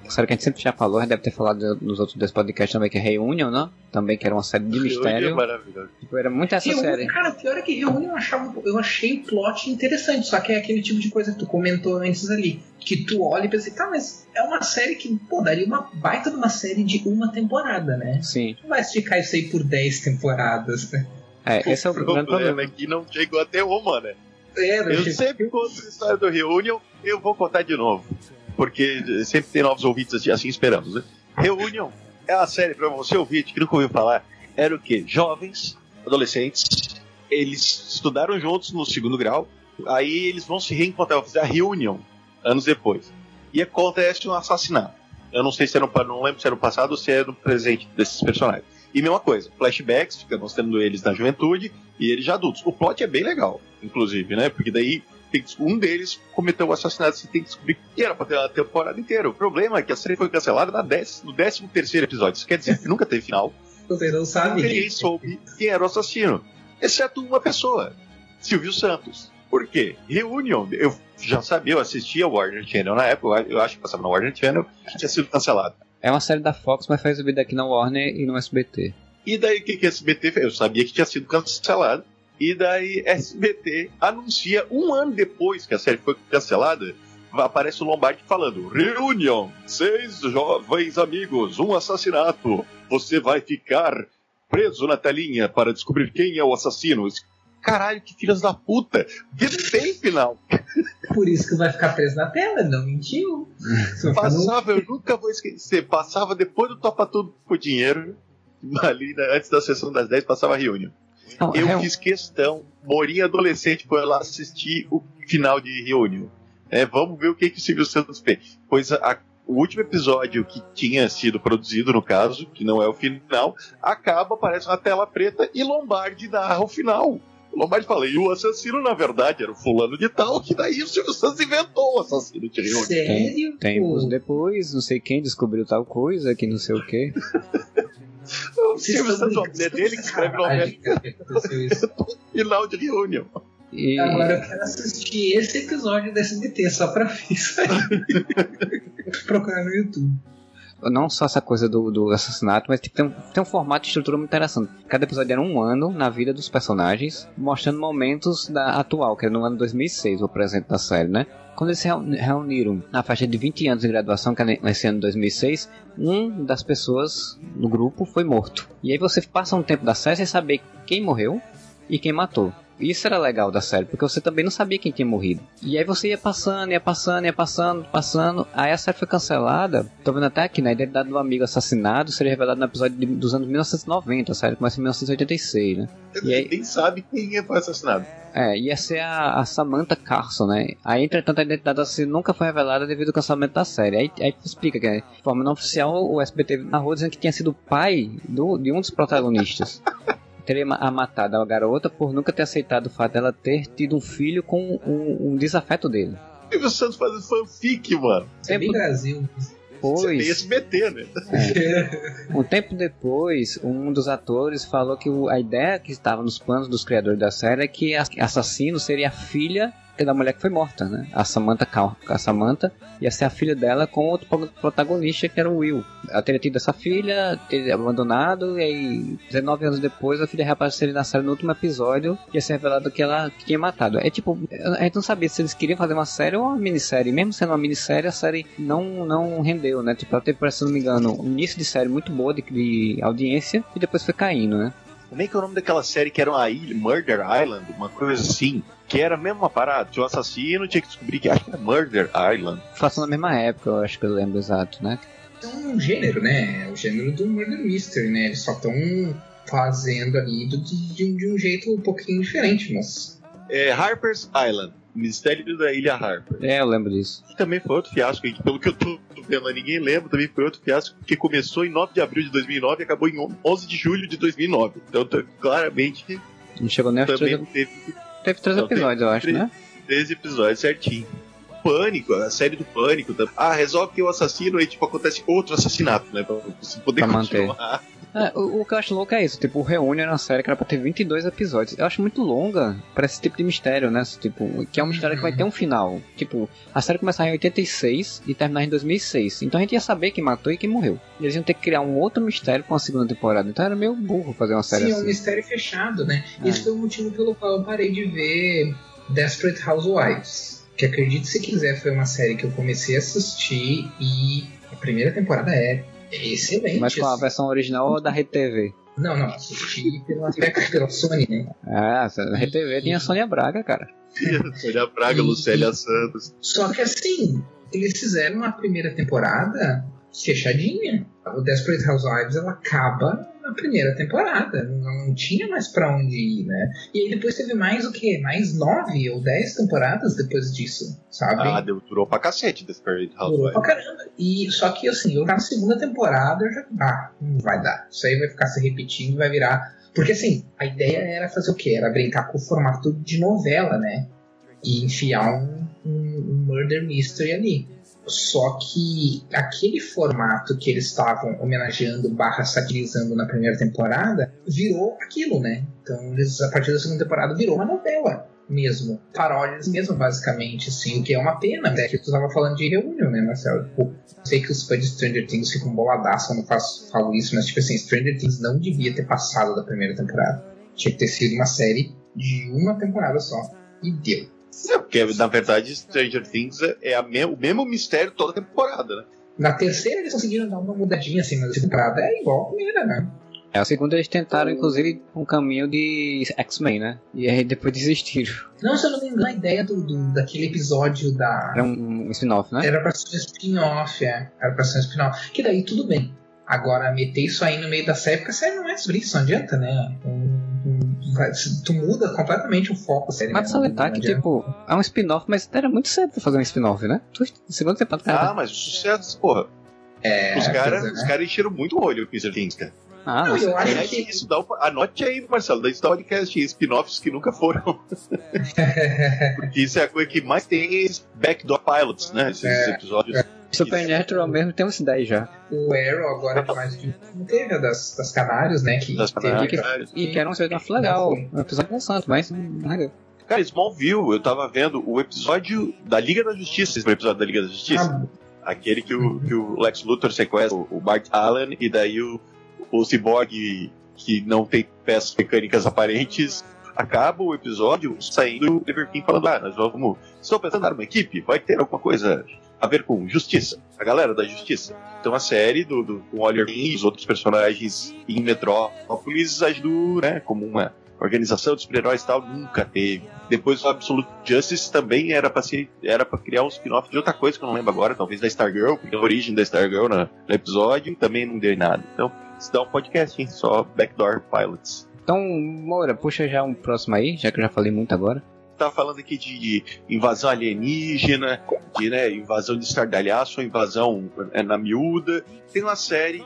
Sério que a gente sempre já falou, a gente deve ter falado nos outros dois podcasts também, que é Reunion, né? Também, que era uma série de é mistério. maravilhoso. Tipo, era muito essa Reunion, série. cara, pior é que Reunion eu, achava, eu achei o plot interessante, só que é aquele tipo de coisa que tu comentou antes ali. Que tu olha e pensa, tá, mas é uma série que, pô, daria uma baita de uma série de uma temporada, né? Sim. Não vai esticar isso aí por 10 temporadas, né? É, esse é o, o grande problema problema. é que não chegou até uma, né? É, Eu achei- sempre conto a história do Reunion, eu vou contar de novo. Porque sempre tem novos ouvintes assim, assim esperamos, né? É uma série pra você ouvinte que nunca ouviu falar. Era o quê? Jovens, adolescentes, eles estudaram juntos no segundo grau, aí eles vão se reencontrar, vão fazer a reunião anos depois. E acontece um assassinato. Eu não sei se era no, não lembro se era no passado ou se era no presente desses personagens. E mesma coisa, flashbacks, fica mostrando eles na juventude e eles já adultos. O plot é bem legal, inclusive, né? Porque daí tem que- um deles cometeu o assassinato, você tem que descobrir que era pra ter a temporada inteira. O problema é que a série foi cancelada na dez, no 13 terceiro episódio. Isso quer dizer que nunca teve final. Você não sabe. Ninguém soube quem era o assassino. Exceto uma pessoa. Silvio Santos. Por quê? Reunion. Eu já sabia, eu assistia ao Warner Channel na época, eu acho que passava no Warner Channel, que tinha sido cancelado. É uma série da Fox, mas foi exibida aqui na Warner e no SBT. E daí o que, que a SBT fez? Eu sabia que tinha sido cancelado. E daí SBT anuncia um ano depois que a série foi cancelada. Aparece o Lombardi falando: Reunião, seis jovens amigos, um assassinato. Você vai ficar preso na telinha para descobrir quem é o assassino. Caralho, que filhas da puta! Que tem final! Por isso que vai ficar preso na tela, não mentiu. Passava, eu nunca vou esquecer, passava depois do Topa Tudo por Dinheiro, ali antes da sessão das 10, passava a reunião. Não, Eu é um- fiz questão, Morinha adolescente foi lá assistir o final de reunião. É, vamos ver o que, que o Silvio Santos fez. Pois a- a- o último episódio que tinha sido produzido, no caso, que não é o final, acaba, aparece uma tela preta e Lombardi narra o final. O Lombardi fala, e o assassino, na verdade, era o fulano de tal, que daí o Silvio Santos inventou o assassino de reunião. Sério? Tempos depois, não sei quem descobriu tal coisa, que não sei o quê. O Vocês Silvio Santos, é dele que escreve sacanagem, novela final de reunião. E Agora eu quero assistir esse episódio da SBT só pra ver isso aí. Procurar no YouTube. Não só essa coisa do, do assassinato, mas tipo, tem, um, tem um formato de estrutura muito interessante. Cada episódio era um ano na vida dos personagens, mostrando momentos da atual, que era no ano 2006, o presente da série, né? Quando eles se reu- reuniram na faixa de 20 anos de graduação, que é nesse ano de 2006, um das pessoas no grupo foi morto. E aí você passa um tempo da série sem saber quem morreu e quem matou. Isso era legal da série, porque você também não sabia quem tinha morrido. E aí você ia passando, ia passando, ia passando, passando. Aí a série foi cancelada. Tô vendo até aqui, né? A identidade do amigo assassinado seria revelado no episódio de- dos anos 1990. A série começa em 1986, né? E aí- Nem sabe quem foi assassinado. É, ia ser a, a Samantha Carson, né? Aí, entretanto, a identidade da assassina nunca foi revelada devido ao cancelamento da série. Aí, aí explica que, de forma não oficial, o SBT narrou dizendo que tinha sido o pai do, de um dos protagonistas. Teria matado a garota por nunca ter aceitado o fato dela ter tido um filho com um, um desafeto dele. Silvio Santos fazendo fanfic, mano. Isso é bem Brasil. É depois, SBT, né? um tempo depois, um dos atores falou que a ideia que estava nos planos dos criadores da série é que a assassino seria a filha da mulher que foi morta, né? A Samantha, Cal- a Samantha ia ser a filha dela com outro pro- protagonista que era o Will. Ela teria tido essa filha, teria abandonado, e aí, 19 anos depois, a filha reapareceria na série no último episódio e ia ser revelado que ela que tinha matado. É tipo, a gente não sabia se eles queriam fazer uma série ou uma minissérie. Mesmo sendo uma minissérie, a série não, não rendeu, né? Tipo, ela teve, se não me engano, um início de série muito boa de, de audiência e depois foi caindo, né? Como é que é o nome daquela série que era uma ilha, Murder Island, uma coisa assim? Que era mesmo uma parada. Tinha um assassino, tinha que descobrir que acho que era Murder Island. Passou na mesma época, eu acho que eu lembro exato, né? É um gênero, né? É o gênero do Murder Mystery, né? Eles só estão fazendo ali de, de um- de um jeito um pouquinho diferente, mas. É Harper's Island. Mistério da Ilha Harper. É, eu lembro disso. Que também foi outro fiasco, que pelo que eu tô vendo, ninguém lembra, também foi outro fiasco, que começou em 9 de abril de 2009 e acabou em 11 de julho de 2009. Então, claramente, Não chegou nem também três, teve teve três tem episódios, eu acho, três. né? 13 episódios certinho. Pânico, a série do Pânico. Ah, resolve que o assassino aí, tipo, acontece outro assassinato, né? Pra você poder Pra manter. É, o, o, que eu acho louco é isso, tipo, o Reúne era uma série que era pra ter 22 episódios. Eu acho muito longa pra esse tipo de mistério, né? Tipo, que é um mistério que vai ter um final. Tipo, a série começar em 86 e terminar em 2006. Então a gente ia saber quem matou e quem morreu. E eles iam ter que criar um outro mistério pra uma segunda temporada. Então era meio burro fazer uma série Sim, assim. Sim, um mistério fechado, né? É. Esse foi o motivo pelo qual eu parei de ver Desperate Housewives. Que acredite se quiser, foi uma série que eu comecei a assistir e a primeira temporada é excelente. Mas com a versão original ou da RTV? Não, não, assisti pela, pela Sony, né? Ah, a RTV tinha a Sônia Braga, cara. Sônia Braga, e, Lucélia Santos. Só que assim, eles fizeram a primeira temporada fechadinha. O Desperate Housewives ela acaba na primeira temporada. Não tinha mais para onde ir, né? E aí depois teve mais o quê? Mais nove ou dez temporadas depois disso, sabe? Ah, deu, durou pra cacete Desperate Housewives. Durou pra caramba. E, só que assim, eu na segunda temporada eu já. Ah, não vai dar. Isso aí vai ficar se repetindo, vai virar. Porque assim, a ideia era fazer o quê? Era brincar com o formato de novela, né? E enfiar um, um, um murder mystery ali. Só que aquele formato que eles estavam homenageando barra satirizando na primeira temporada virou aquilo, né? Então eles, a partir da segunda temporada virou uma novela mesmo. Paródias mesmo, basicamente, assim, o que é uma pena. Até que tu estava falando de reunião, né, Marcelo? Tipo, sei que os fãs de Stranger Things ficam boladaços quando faço, falo isso, mas tipo assim, Stranger Things não devia ter passado da primeira temporada. Tinha que ter sido uma série de uma temporada só. E deu. É, porque na verdade Stranger Things é me o mesmo mistério toda temporada, né? Na terceira eles conseguiram dar uma mudadinha assim, mas a temporada é igual a primeira, né? É, a segunda eles tentaram, inclusive, um caminho de X-Men, né? E aí depois desistiram. Não, se eu não me engano, a ideia do, do daquele episódio da. Era um, um spin-off, né? Era pra ser um spin-off, é. Era pra ser um spin-off. Que daí tudo bem. Agora, meter isso aí no meio da série, porque a série não é sobre isso, não adianta, né? Um, tu muda completamente o foco. Série, mas salientar que, tipo, é um spin-off, mas era muito cedo pra fazer um spin-off, né? Segunda temporada, cara. Ah, mas o sucesso, porra. É, os caras é. cara encheram muito o olho o Peter Things, cara. Ah, não, eu acho que... isso dá um... Anote aí, Marcelo, da podcast spin-offs que nunca foram. Porque isso é a coisa que mais tem esses backdoor pilots, né? Esses é, episódios. É. Supernatural mesmo tem uns 10 já. O Arrow agora de mais de não teve a das, das Canários, né? Que das teve que, e que era um spin-off legal. Um episódio Santo, mas não legal. Cara, Smallville, eu tava vendo o episódio da Liga da Justiça, esse episódio da Liga da Justiça. Ah. Aquele que o, que o Lex Luthor sequestra o Bart Allen e daí o, o Cyborg, que não tem peças mecânicas aparentes, acaba o episódio saindo o Liverpool falando: Ah, nós vamos. Estou pensando em uma equipe, vai ter alguma coisa a ver com justiça, a galera da justiça. Então a série do, do com Oliver e os outros personagens em Metrópolis ajudou, né, como uma organização de super-heróis e tal, nunca teve. Depois o Absolute Justice também era para ser, era para criar um spin-off de outra coisa que eu não lembro agora, talvez da Stargirl, porque a origem da Stargirl no, no episódio também não deu nada. Então, isso dá um podcast, hein, só Backdoor Pilots. Então, Moura, puxa já um próximo aí, já que eu já falei muito agora tá falando aqui de invasão alienígena, de né, invasão de estardalhaço, invasão é, na miúda. Tem uma série,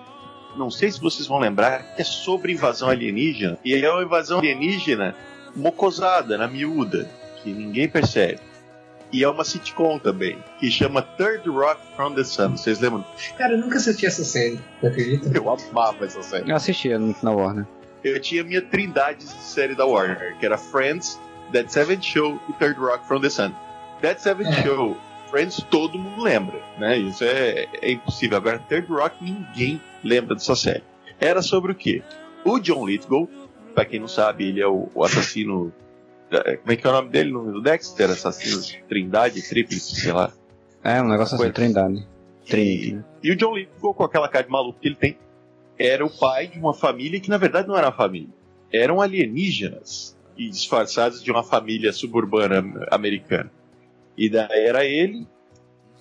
não sei se vocês vão lembrar, que é sobre invasão alienígena. E é uma invasão alienígena mocosada, na miúda, que ninguém percebe. E é uma sitcom também, que chama Third Rock from the Sun. Vocês lembram? Cara, eu nunca assisti essa série, acredita? Eu amava essa série. Eu assistia na Warner. Eu tinha minha trindade de série da Warner, que era Friends, That Seventh Show e Third Rock from the Sun. That Seventh é. Show, Friends, todo mundo lembra, né? Isso é, é impossível. Agora, Third Rock, ninguém lembra dessa série. Era sobre o quê? O John Lithgow, pra quem não sabe, ele é o, o assassino. Como é que é o nome dele no Dexter? Assassino Trindade, Tríplice, sei lá. É, um negócio assim, Trindade. Trinity. E, e o John Lithgow, com aquela cara de maluco que ele tem, era o pai de uma família que na verdade não era uma família. Eram alienígenas e disfarçados de uma família suburbana americana. E daí era ele,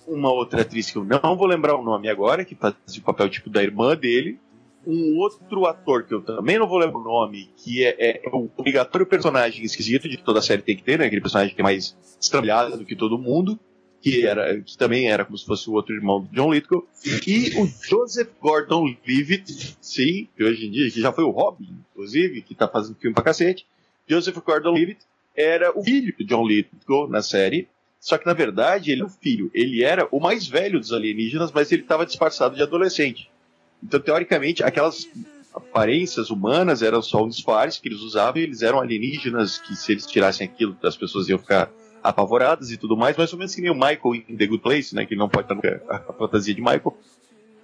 uma outra atriz que eu não vou lembrar o nome agora, que fazia o papel tipo da irmã dele, um outro ator que eu também não vou lembrar o nome, que é, é o obrigatório personagem esquisito de toda a série tem que ter, né? Aquele personagem que é mais estrambelhado do que todo mundo, que, era, que também era como se fosse o outro irmão do John Lithgow, e o Joseph Gordon-Levitt, sim, que hoje em dia, que já foi o Robin, inclusive, que tá fazendo filme pra cacete, Joseph Gordon-Levitt era o filho de John Lithgow na série, só que na verdade ele é o filho. Ele era o mais velho dos alienígenas, mas ele estava disfarçado de adolescente. Então, teoricamente, aquelas aparências humanas, eram só um disfarce que eles usavam, e eles eram alienígenas que se eles tirassem aquilo, as pessoas iam ficar apavoradas e tudo mais, mais ou menos que nem o Michael em The Good Place, né, que ele não pode estar a fantasia de Michael.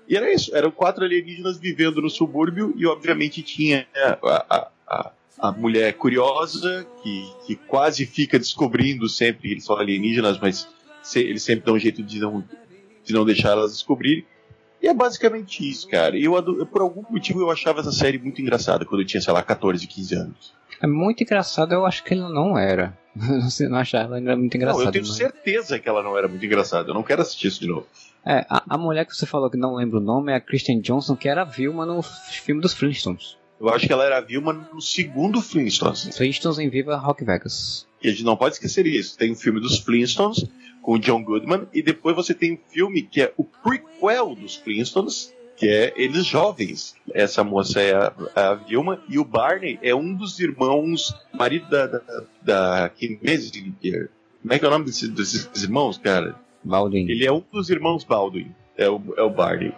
E era isso, eram quatro alienígenas vivendo no subúrbio e obviamente tinha a, a, a, a mulher curiosa que, que quase fica descobrindo sempre que eles são alienígenas, mas se, eles sempre dão um jeito de não, de não deixar elas descobrirem. E é basicamente isso, cara. Eu, por algum motivo eu achava essa série muito engraçada quando eu tinha, sei lá, 14, 15 anos. É muito engraçado, eu acho que ele não era. Você não achava ela muito engraçada. Não, eu tenho mas... certeza que ela não era muito engraçada. Eu não quero assistir isso de novo. É, a, a, mulher que você falou que não lembra o nome é a Kristen Johnson, que era a Vilma no filme dos Flintstones. Eu acho que ela era a Vilma no segundo Flintstones. Flintstones em Viva Rock Vegas. E a gente não pode esquecer isso. Tem o filme dos Flintstones com o John Goodman e depois você tem um filme que é o prequel dos Flintstones, que é eles jovens. Essa moça é a, a Vilma e o Barney é um dos irmãos, marido da, da, da Kim Basinger. Como é que é o nome desses, desses irmãos, cara? Baldwin. Ele é um dos irmãos Baldwin. É o, é o Barney.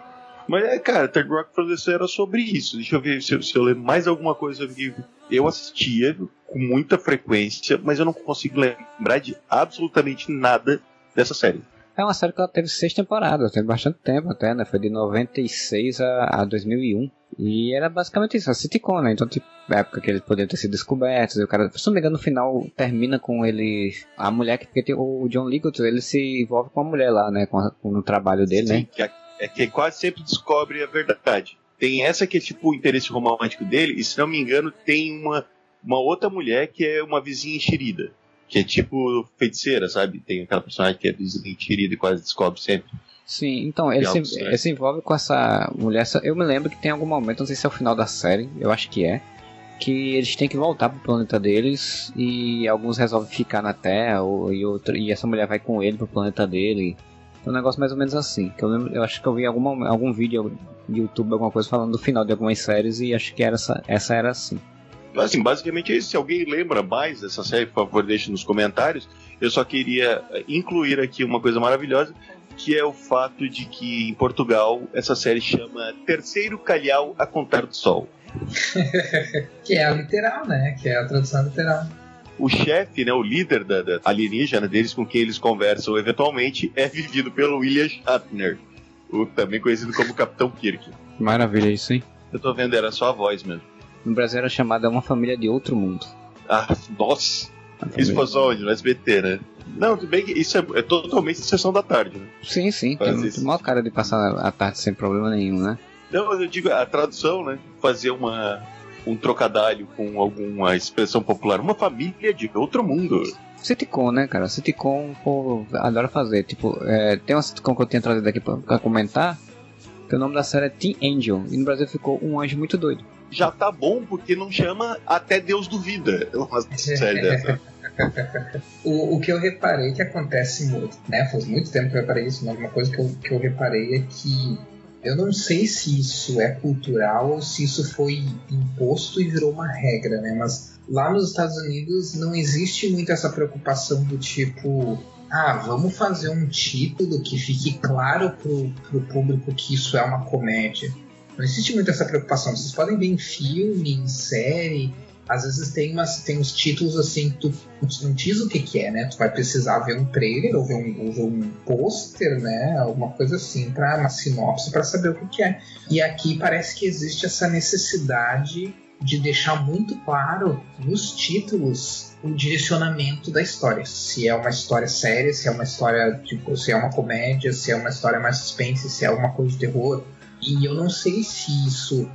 Mas, é, cara, Third Rock from the Sun era sobre isso. Deixa eu ver se, se eu lembro mais alguma coisa que eu assistia com muita frequência, mas eu não consigo lembrar de absolutamente nada dessa série. É uma série que ela teve seis temporadas, teve bastante tempo até, né? Foi de 96 a, a 2001. E era basicamente isso, a sitcom, né? Então, tipo, época que eles poderiam ter sido descobertos, e o cara, se não me engano, no final termina com ele. A mulher, que, porque tem, o John Ligoto, ele se envolve com a mulher lá, né? Com, a, com no trabalho dele, Sim, né? Que é, é que quase sempre descobre a verdade. Tem essa que é tipo o interesse romântico dele, e se não me engano, tem uma, uma outra mulher que é uma vizinha enxerida que é tipo feiticeira, sabe? Tem aquela personagem que é desmentida e quase descobre sempre. Sim, então ele se, ele se, envolve com essa mulher. Eu me lembro que tem algum momento, não sei se é o final da série, eu acho que é, que eles têm que voltar pro planeta deles e alguns resolvem ficar na Terra ou, e, outro, e essa mulher vai com ele pro planeta dele. É um negócio mais ou menos assim. Que eu, lembro, eu acho que eu vi algum, algum vídeo no YouTube, alguma coisa falando do final de algumas séries e acho que era essa, essa era assim. Assim, basicamente é isso. Se alguém lembra mais dessa série, por favor, deixe nos comentários. Eu só queria eh, incluir aqui uma coisa maravilhosa, que é o fato de que em Portugal essa série chama Terceiro Calhau a Contar do Sol. que é a literal, né? Que é a tradução literal. O chefe, né, o líder da, da alienígena deles com quem eles conversam eventualmente é vivido pelo William Shatner, o, também conhecido como Capitão Kirk. Maravilha isso, hein? Eu tô vendo, era só a voz mesmo. No Brasil era chamada Uma Família de Outro Mundo. Ah, nossa! Isso passou onde? No SBT, né? Não, tudo bem que isso é, é totalmente sessão da tarde, né? Sim, sim. Faz tem, tem maior cara de passar a tarde sem problema nenhum, né? Não, mas eu digo, a tradução, né? Fazer uma, um trocadilho com alguma expressão popular. Uma família de outro mundo. Sitcom, né, cara? Sitcom, pô, adoro fazer. Tipo, é, tem uma sitcom que eu tinha trazido aqui pra, pra comentar, que o nome da série é Teen Angel. E no Brasil ficou Um Anjo Muito Doido já tá bom, porque não chama Até Deus Duvida. Uma série dessa. o, o que eu reparei que acontece muito, né? Faz muito tempo que eu reparei isso, mas uma coisa que eu, que eu reparei é que eu não sei se isso é cultural ou se isso foi imposto e virou uma regra, né? Mas lá nos Estados Unidos não existe muito essa preocupação do tipo, ah, vamos fazer um título que fique claro pro, pro público que isso é uma comédia. Não existe muito essa preocupação. Vocês podem ver em filme, em série. Às vezes tem, umas, tem uns títulos assim que tu não diz o que, que é, né? Tu vai precisar ver um trailer ou ver um, ver um pôster, né? Alguma coisa assim, para uma sinopse para saber o que, que é. E aqui parece que existe essa necessidade de deixar muito claro nos títulos o direcionamento da história. Se é uma história séria, se é uma história tipo, se é uma comédia, se é uma história mais suspense, se é alguma coisa de terror. E eu não sei se isso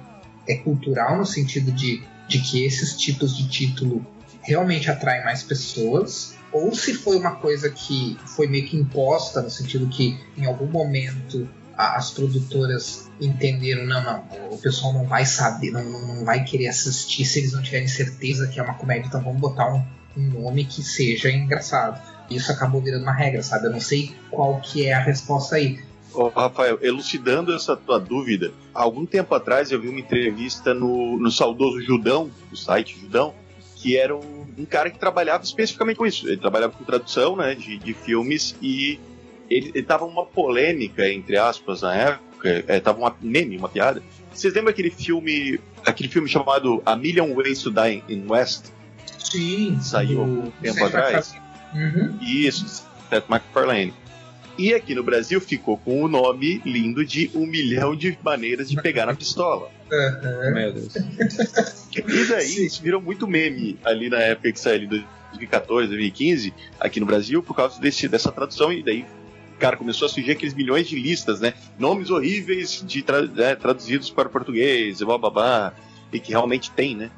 é cultural no sentido de, de que esses tipos de título realmente atraem mais pessoas, ou se foi uma coisa que foi meio que imposta, no sentido que em algum momento as produtoras entenderam, não, não, o pessoal não vai saber, não, não vai querer assistir se eles não tiverem certeza que é uma comédia, então vamos botar um, um nome que seja engraçado. Isso acabou virando uma regra, sabe? Eu não sei qual que é a resposta aí. Oh, Rafael, elucidando essa tua dúvida, há algum tempo atrás eu vi uma entrevista no, no saudoso Judão, o site Judão, que era um, um, cara que trabalhava especificamente com isso. Ele trabalhava com tradução né, de, de filmes e ele, ele tava uma polêmica, entre aspas, na época, é, tava uma meme, uma piada. Vocês lembram aquele filme, aquele filme chamado A Million Ways to Die in West. Sim. Saiu um tempo atrás. Uhum. Isso, Seth MacFarlane. E aqui no Brasil ficou com o nome lindo de Um Milhão de Maneiras de Pegar na Pistola. Uhum. Meu Deus. E daí Sim. isso virou muito meme ali na época que saiu, em 2014, 2015, aqui no Brasil, por causa desse, dessa tradução. E daí cara, começou a surgir aqueles milhões de listas, né? Nomes horríveis de tra né, traduzidos para o português, blá, blá, blá, e que realmente tem, né?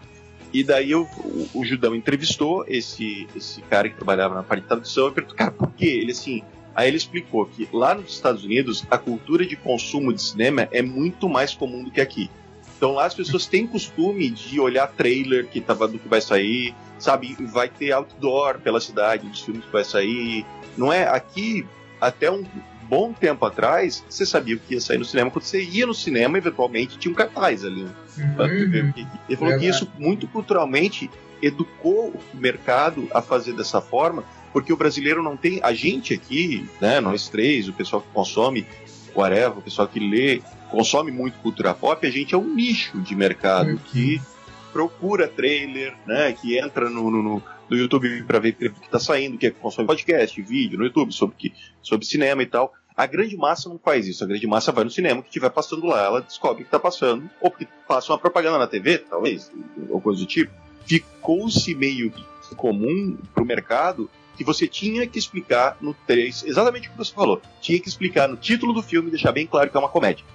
E daí eu, o, o, Judão entrevistou esse, esse cara que trabalhava na parte de tradução e perguntou, cara, por quê? Ele assim. Aí ele explicou que lá nos Estados Unidos a cultura de consumo de cinema é muito mais comum do que aqui. Então lá as pessoas têm costume de olhar trailer que tava do que vai sair, sabe? Vai ter outdoor pela cidade dos filmes que vai sair. Não é aqui até um bom tempo atrás, você sabia o que ia sair no cinema. Quando você ia no cinema, eventualmente tinha um cartaz ali. Uhum. Ele falou que isso, muito culturalmente, educou o mercado a fazer dessa forma, porque o brasileiro não tem. A gente aqui, né, nós três, o pessoal que consome, whatever, o pessoal que lê, consome muito cultura pop, a gente é um nicho de mercado uhum. que procura trailer, né, que entra no, no, no YouTube para ver o que está saindo, que é consome podcast, vídeo no YouTube sobre, que, sobre cinema e tal. A grande massa não faz isso. A grande massa vai no cinema, que estiver passando lá, ela descobre o que está passando, ou porque passa uma propaganda na TV, talvez, ou coisa do tipo. Ficou-se meio comum para o mercado que você tinha que explicar no 3, exatamente o que você falou. Tinha que explicar no título do filme deixar bem claro que é uma comédia.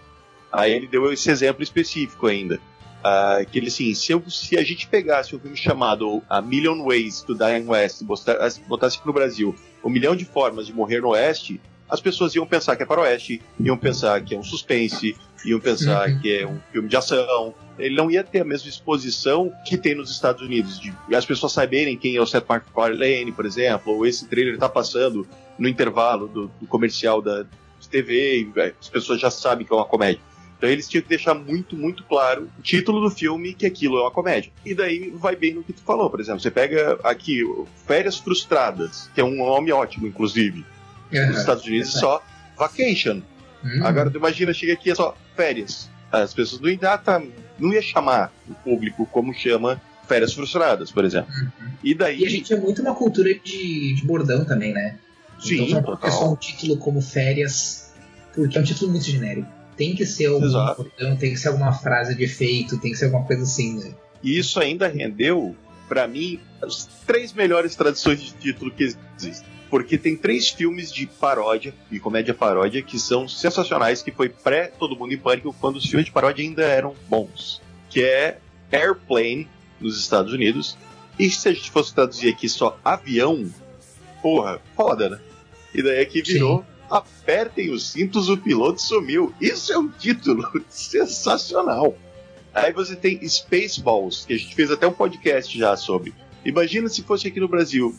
Aí ele deu esse exemplo específico ainda. Uh, que ele assim, se, eu, se, a gente pegasse um filme chamado A Million Ways to Die in West, botasse, botasse no Brasil um milhão de formas de morrer no Oeste, as pessoas iam pensar que é para o Oeste, iam pensar que é um suspense, iam pensar uhum. que é um filme de ação. Ele não ia ter a mesma exposição que tem nos Estados Unidos, de as pessoas saberem quem é o Seth MacFarlane, por exemplo, ou esse trailer está passando no intervalo do, do comercial da TV, as pessoas já sabem que é uma comédia. Então eles tinham que deixar muito, muito claro o título do filme que aquilo é uma comédia. E daí vai bem no que tu falou, por exemplo. Você pega aqui Férias Frustradas, que é um nome ótimo, inclusive. Uhum. Nos Estados Unidos é só Vacation. Uhum. Agora tu imagina, chega aqui é só férias. As pessoas não iam, tá, não ia chamar o público como chama Férias Frustradas, por exemplo. Uhum. E daí. E a gente é muito uma cultura de, de bordão também, né? Sim, então, total. É só um título como Férias, porque é um título muito genérico. Tem que ser algum botão, tem que ser alguma frase de efeito, tem que ser alguma coisa assim, né? E isso ainda rendeu, para mim, as três melhores traduções de título que existem. Porque tem três filmes de paródia, de comédia paródia, que são sensacionais, que foi pré Todo Mundo em Pânico, quando os filmes de paródia ainda eram bons. Que é Airplane, nos Estados Unidos. E se a gente fosse traduzir aqui só avião, porra, foda, né? E daí aqui virou Sim Apertem os cintos, o piloto sumiu. Isso é um título sensacional. Aí você tem Spaceballs, que a gente fez até um podcast já sobre. Imagina se fosse aqui no Brasil,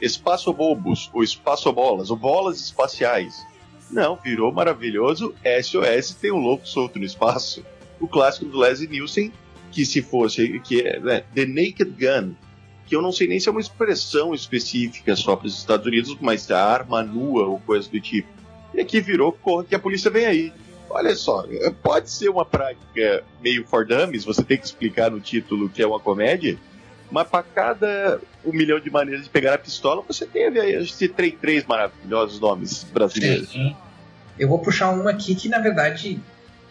Espaço Bobos, ou Espaço Bolas, ou Bolas Espaciais. Não, virou maravilhoso. SOS tem um louco solto no espaço. O clássico do Leslie Nielsen, que se fosse que é né, The Naked Gun, que eu não sei nem se é uma expressão específica só para os Estados Unidos, mas a arma nua ou coisa do tipo. E aqui virou corra que a polícia vem aí. Olha só, pode ser uma prática meio for dummies, você tem que explicar no título que é uma comédia, mas para cada um milhão de maneiras de pegar a pistola, você teve aí esses três, três maravilhosos nomes brasileiros. Sim. Eu vou puxar uma aqui que, na verdade,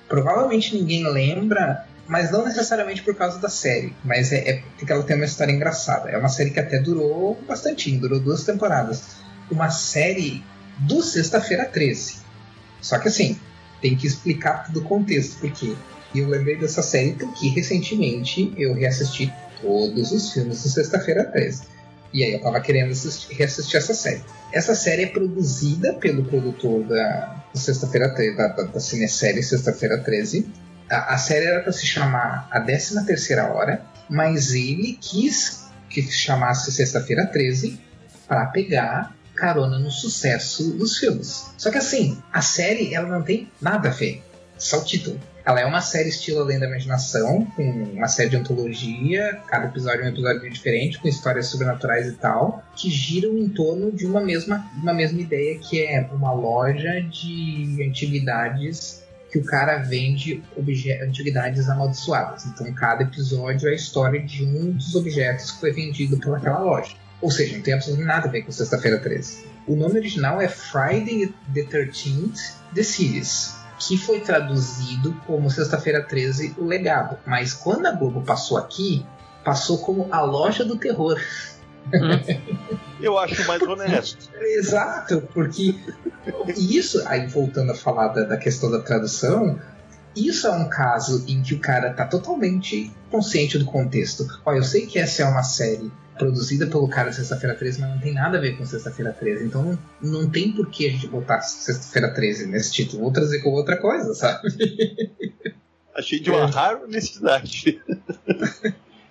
provavelmente ninguém lembra, mas não necessariamente por causa da série, mas é, é, porque ela tem uma história engraçada. É uma série que até durou bastante, durou duas temporadas. Uma série do Sexta-feira 13. Só que assim, tem que explicar todo o contexto, porque eu lembrei dessa série porque recentemente eu reassisti todos os filmes do Sexta-feira 13. E aí eu tava querendo assistir, reassistir essa série. Essa série é produzida pelo produtor da Sexta-feira 13, da, da, da cinesérie Sexta-feira 13, a, a série era para se chamar A 13 Terceira Hora, mas ele quis que chamasse Sexta-feira 13 para pegar carona no sucesso dos filmes. Só que assim, a série ela não tem nada a ver, só o título. Ela é uma série estilo Além da Imaginação, com uma série de antologia, cada episódio é um episódio diferente, com histórias sobrenaturais e tal, que giram em torno de uma mesma, uma mesma ideia, que é uma loja de antiguidades que o cara vende antiguidades amaldiçoadas. Então, cada episódio é a história de um dos objetos que foi vendido pelaquela loja. Ou seja, não tem absolutamente nada a ver com Sexta-feira 13. O nome original é Friday the 13th The Series, que foi traduzido como Sexta-feira 13 O Legado. Mas quando a Globo passou aqui, passou como A Loja do Terror. Eu acho mais honesto. Exato, porque isso, aí voltando a falar da, da, questão da tradução, isso é um caso em que o cara tá totalmente consciente do contexto. Olha, eu sei que essa é uma série produzida pelo cara Sexta-feira 13, mas não tem nada a ver com Sexta-feira 13. Então não, não tem por que a gente botar Sexta-feira 13 nesse título. Vou trazer com outra coisa, sabe? Achei de uma é. rara honestidade.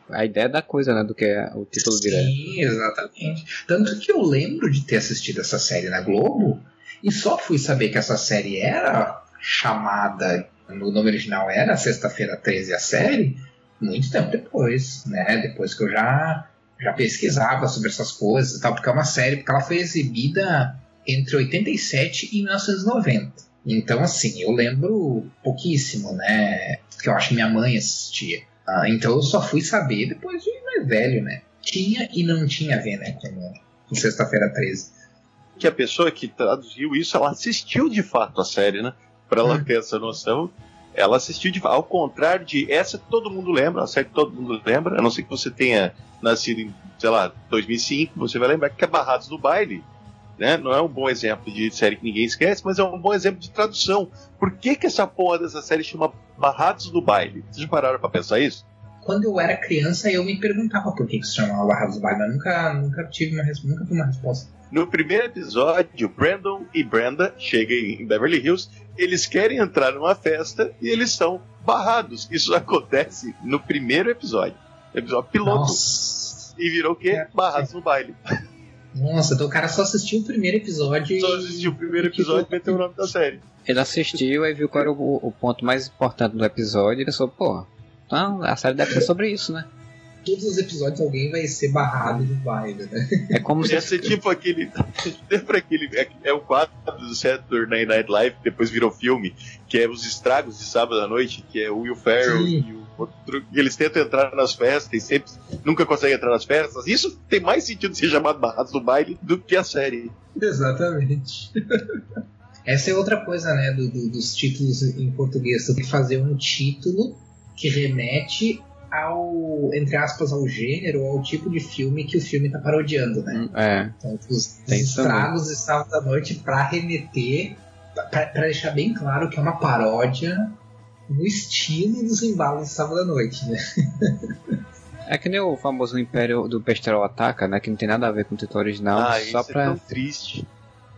a ideia da coisa, né? Do que é o título Sim, direto. Sim, exatamente. Tanto que eu lembro de ter assistido essa série na Globo e só fui saber que essa série era chamada, no nome original era Sexta-feira 13 a série, muito tempo depois, né? Depois que eu já, já pesquisava sobre essas coisas e tal, porque é uma série, porque ela foi exibida entre 87 e 1990. Então, assim, eu lembro pouquíssimo, né? Que eu acho que minha mãe assistia. Ah, então eu só fui saber depois de mais velho, né? Tinha e não tinha a ver, né? Com, com Sexta-feira 13. Que a pessoa que traduziu isso, ela assistiu de fato a série, né? Pra ela hum. ter essa noção. Ela assistiu de. Ao contrário de essa todo mundo lembra, a série que todo mundo lembra, a não ser que você tenha nascido em, sei lá, 2005, você vai lembrar que é Barrados do Baile. Né? Não é um bom exemplo de série que ninguém esquece, mas é um bom exemplo de tradução. Por que, que essa porra dessa série chama Barrados do Baile? Vocês já pararam pra pensar isso? Quando eu era criança, eu me perguntava por que, que se chamava Barrados do Baile, mas nunca, nunca, tive uma, nunca tive uma resposta. No primeiro episódio, Brandon e Brenda chegam em Beverly Hills, eles querem entrar numa festa e eles são barrados. Isso acontece no primeiro episódio. Episódio piloto. Nossa. E virou o quê? É, Barrados no baile. Nossa, então o cara só assistiu o primeiro episódio. Só assistiu o primeiro episódio e meteu o nome da série. Ele assistiu e viu qual era o, o, ponto mais importante do episódio e pensou, pô, então a série deve ser sobre isso, né? Todos os episódios alguém vai ser barrado do baile, né? É como se. Ia ser tipo aquele. Lembra aquele. É, é o quadro do Saturday Night Live, que depois virou filme, que é os estragos de sábado à noite, que é o Will Ferrell Sim. e o outro, eles tentam entrar nas festas e sempre nunca conseguem entrar nas festas. Isso tem mais sentido ser chamado Barrados do Baile do que a série. Exatamente. Essa é outra coisa, né, do, do, dos títulos em português. Você tem que fazer um título que remete ao, entre aspas, ao gênero ou ao tipo de filme que o filme está parodiando, né? É. Então, os, os estragos de sábado à noite para remeter, para deixar bem claro que é uma paródia no estilo dos embalos de sábado à noite, né? É que nem o famoso Império do Besterol Ataca, né? Que não tem nada a ver com o título original. Ah, só isso pra, é tão triste.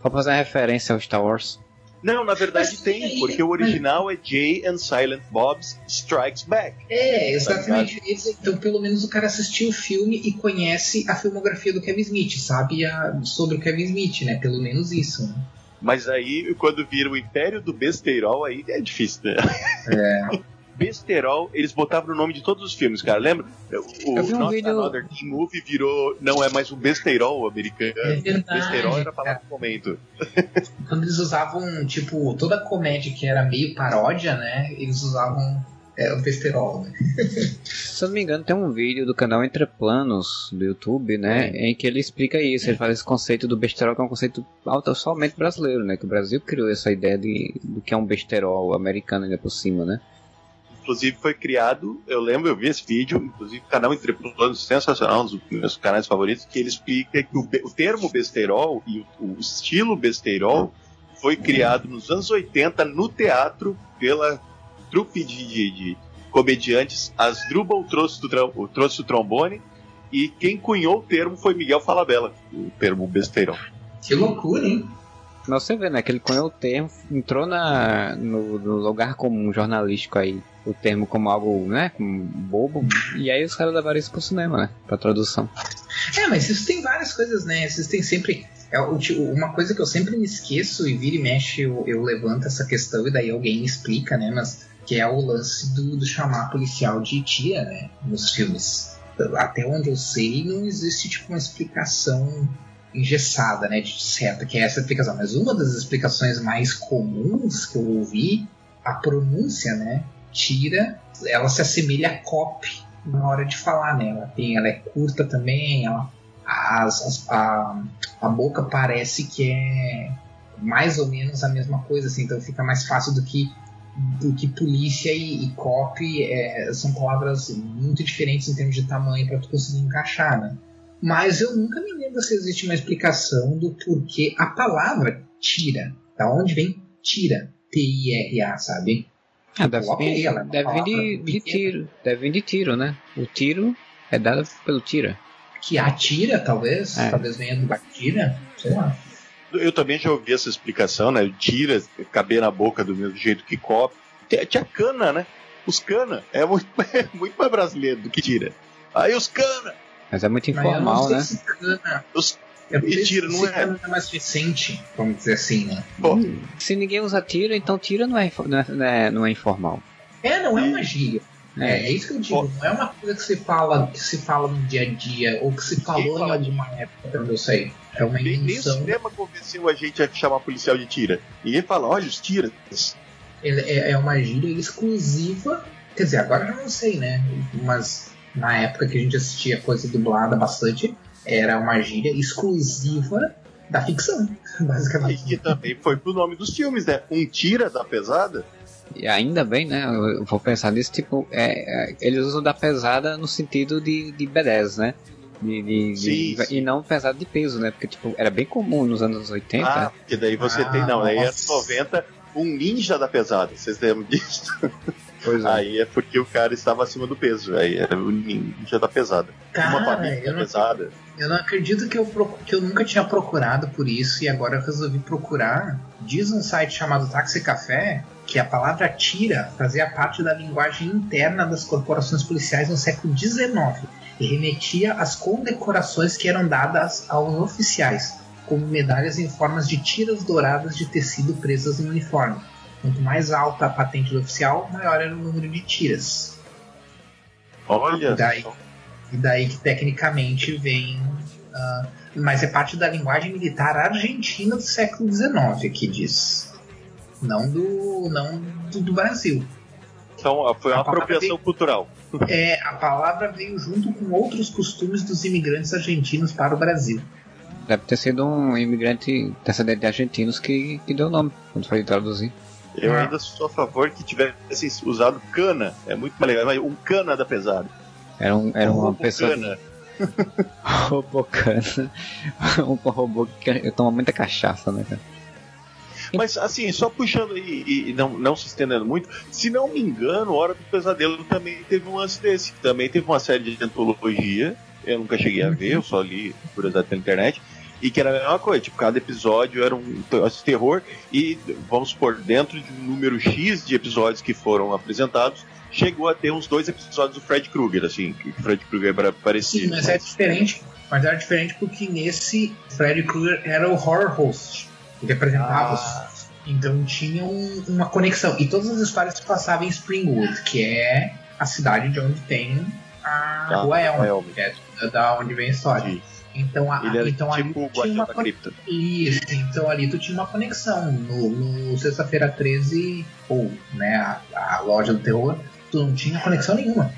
Só pra fazer uma referência ao Star Wars. Não, na verdade mas, tem, porque o original é Jay and Silent Bob's Strikes Back. É, exatamente. Tá então, pelo menos o cara assistiu o filme e conhece a filmografia do Kevin Smith, sabe a, sobre o Kevin Smith, né? Pelo menos isso, né? Mas aí, quando vira o Império do Besterol, aí é difícil, né? É. Besterol, eles botavam no nome de todos os filmes, cara. Lembra? O Eu vi um Not vídeo... Another Teen Movie virou. Não é mais um besterol americano. É verdade, besterol era pra do momento. Quando eles usavam, tipo, toda a comédia que era meio paródia, né? Eles usavam é, o besterol, né? Se eu não me engano, tem um vídeo do canal Entre Planos do YouTube, né? É. Em que ele explica isso. Ele faz esse conceito do besterol, que é um conceito somente brasileiro, né? Que o Brasil criou essa ideia de, do que é um besterol americano ainda por cima, né? Inclusive foi criado, eu lembro, eu vi esse vídeo, inclusive o canal Entre Planos sensacional, um dos meus canais favoritos, que ele explica que o, o termo besterol e o, o estilo besterol foi criado nos anos 80 no teatro pela trupe de, de, de comediantes, Asdrubal trouxe, do, trouxe o trombone, e quem cunhou o termo foi Miguel Falabella, o termo besteirão. Que loucura, hein? Mas você vê, né, que ele cunhou o termo, entrou na, no, no lugar comum jornalístico aí, o termo como algo, né, como bobo, e aí os caras levaram isso pro cinema, né, pra tradução. É, mas isso tem várias coisas, né, tem sempre... É, uma coisa que eu sempre me esqueço e vira e mexe eu, eu levanto essa questão e daí alguém me explica, né, mas que é o lance do, do chamar policial de tia, né, nos filmes. Até onde eu sei, não existe tipo uma explicação engessada, né, de certa, que é essa explicação. Mas uma das explicações mais comuns que eu ouvi a pronúncia, né? Tira, ela se assemelha a cop na hora de falar, né? Ela, tem, ela é curta também, ela, as, as, a, a boca parece que é mais ou menos a mesma coisa, assim, então fica mais fácil do que do que polícia e, e cop é, são palavras muito diferentes em termos de tamanho para tu conseguir encaixar, né? Mas eu nunca me lembro se existe uma explicação do porquê a palavra tira, da onde vem tira, T-I-R-A, sabe? Ah, deve, vir, ela, é deve vir de, de, tiro, deve vir de tiro, né? O tiro é dado pelo tira. Que atira, talvez, é. talvez venha do batira, sei lá. Eu também já ouvi essa explicação, né? Tira, caber na boca do mesmo jeito que copo. Tinha cana, né? Os cana é muito, é muito mais brasileiro do que tira. Aí os cana. Mas é muito informal, né? Se cana. Os, é e tira não é. é mais recente, vamos dizer assim, né? Hum, se ninguém usa tira, então tira não é, não é, não é, informal. É, não é uma gíria. É, é isso que eu digo. Não é uma coisa que se fala, que se fala no dia a dia, ou que se falou em alguma época, eu não sei. É uma invenção. Nem o cinema convenceu a gente a chamar policial de tira. Ninguém fala, olha os tiras. É, é uma gíria exclusiva. Quer dizer, agora eu já não sei, né? Mas na época que a gente assistia coisa dublada bastante, era uma gíria exclusiva da ficção, basicamente. E também foi pro nome dos filmes, né? Um tira da pesada. E ainda bem, né? Eu vou pensar nisso, tipo, é, é, eles usam da pesada no sentido de, de B10, né? De, de, sim, de, sim. E não pesado de peso, né? Porque, tipo, era bem comum nos anos 80. Ah, porque daí você ah, tem, não, aí anos 90, um ninja da pesada, vocês lembram disso? Pois é. Aí é porque o cara estava acima do peso. Aí era o ninja da pesada. Cara, Uma família pesada. Eu não acredito que eu, que eu nunca tinha procurado por isso e agora eu resolvi procurar. Diz um site chamado Táxi Café que a palavra tira fazia parte da linguagem interna das corporações policiais no século XIX e remetia às condecorações que eram dadas aos oficiais, como medalhas em formas de tiras douradas de tecido presas no uniforme. Quanto mais alta a patente do oficial, maior era o número de tiras. Olha! E daí, e daí que tecnicamente vem. Uh, mas é parte da linguagem militar argentina do século XIX, aqui diz. Não do, não do, do Brasil. Então foi uma apropriação veio, cultural. É, a palavra veio junto com outros costumes dos imigrantes argentinos para o Brasil. Deve ter sido um imigrante descendente de argentinos que, que deu o nome quando foi traduzir. Eu ainda sou a favor que tivesse usado cana. É muito mais legal. Mas um cana da pesada. Era, um, era uma pessoa. Cana. robô cana. um robô que toma muita cachaça, né, cara? Mas assim, só puxando e, e, não, não se estendendo muito, se não me engano, Hora do Pesadelo também teve um lance desse. Também teve uma série de antologia. Eu nunca cheguei a ver, eu só li curiosidade pela internet e que era a mesma coisa, tipo, cada episódio era um terror e, vamos supor, dentro de um número X de episódios que foram apresentados, chegou a ter uns dois episódios do Fred Krueger, assim, que o Fred Krueger era parecido. Sim, mas, é diferente, mas era diferente porque nesse Fred Krueger era o horror host, ele apresentava ah. os então tinha um, uma conexão. E todas as histórias se passavam em Springwood, que é a cidade de onde tem a tá, Rua Elm, que é da onde vem a história. Sim. Então, a, Ele era então tipo ali tinha uma da cripta. Isso, então ali tu tinha uma conexão. No, no Sexta-feira 13, ou né, a, a, loja do terror, tu não tinha conexão nenhuma.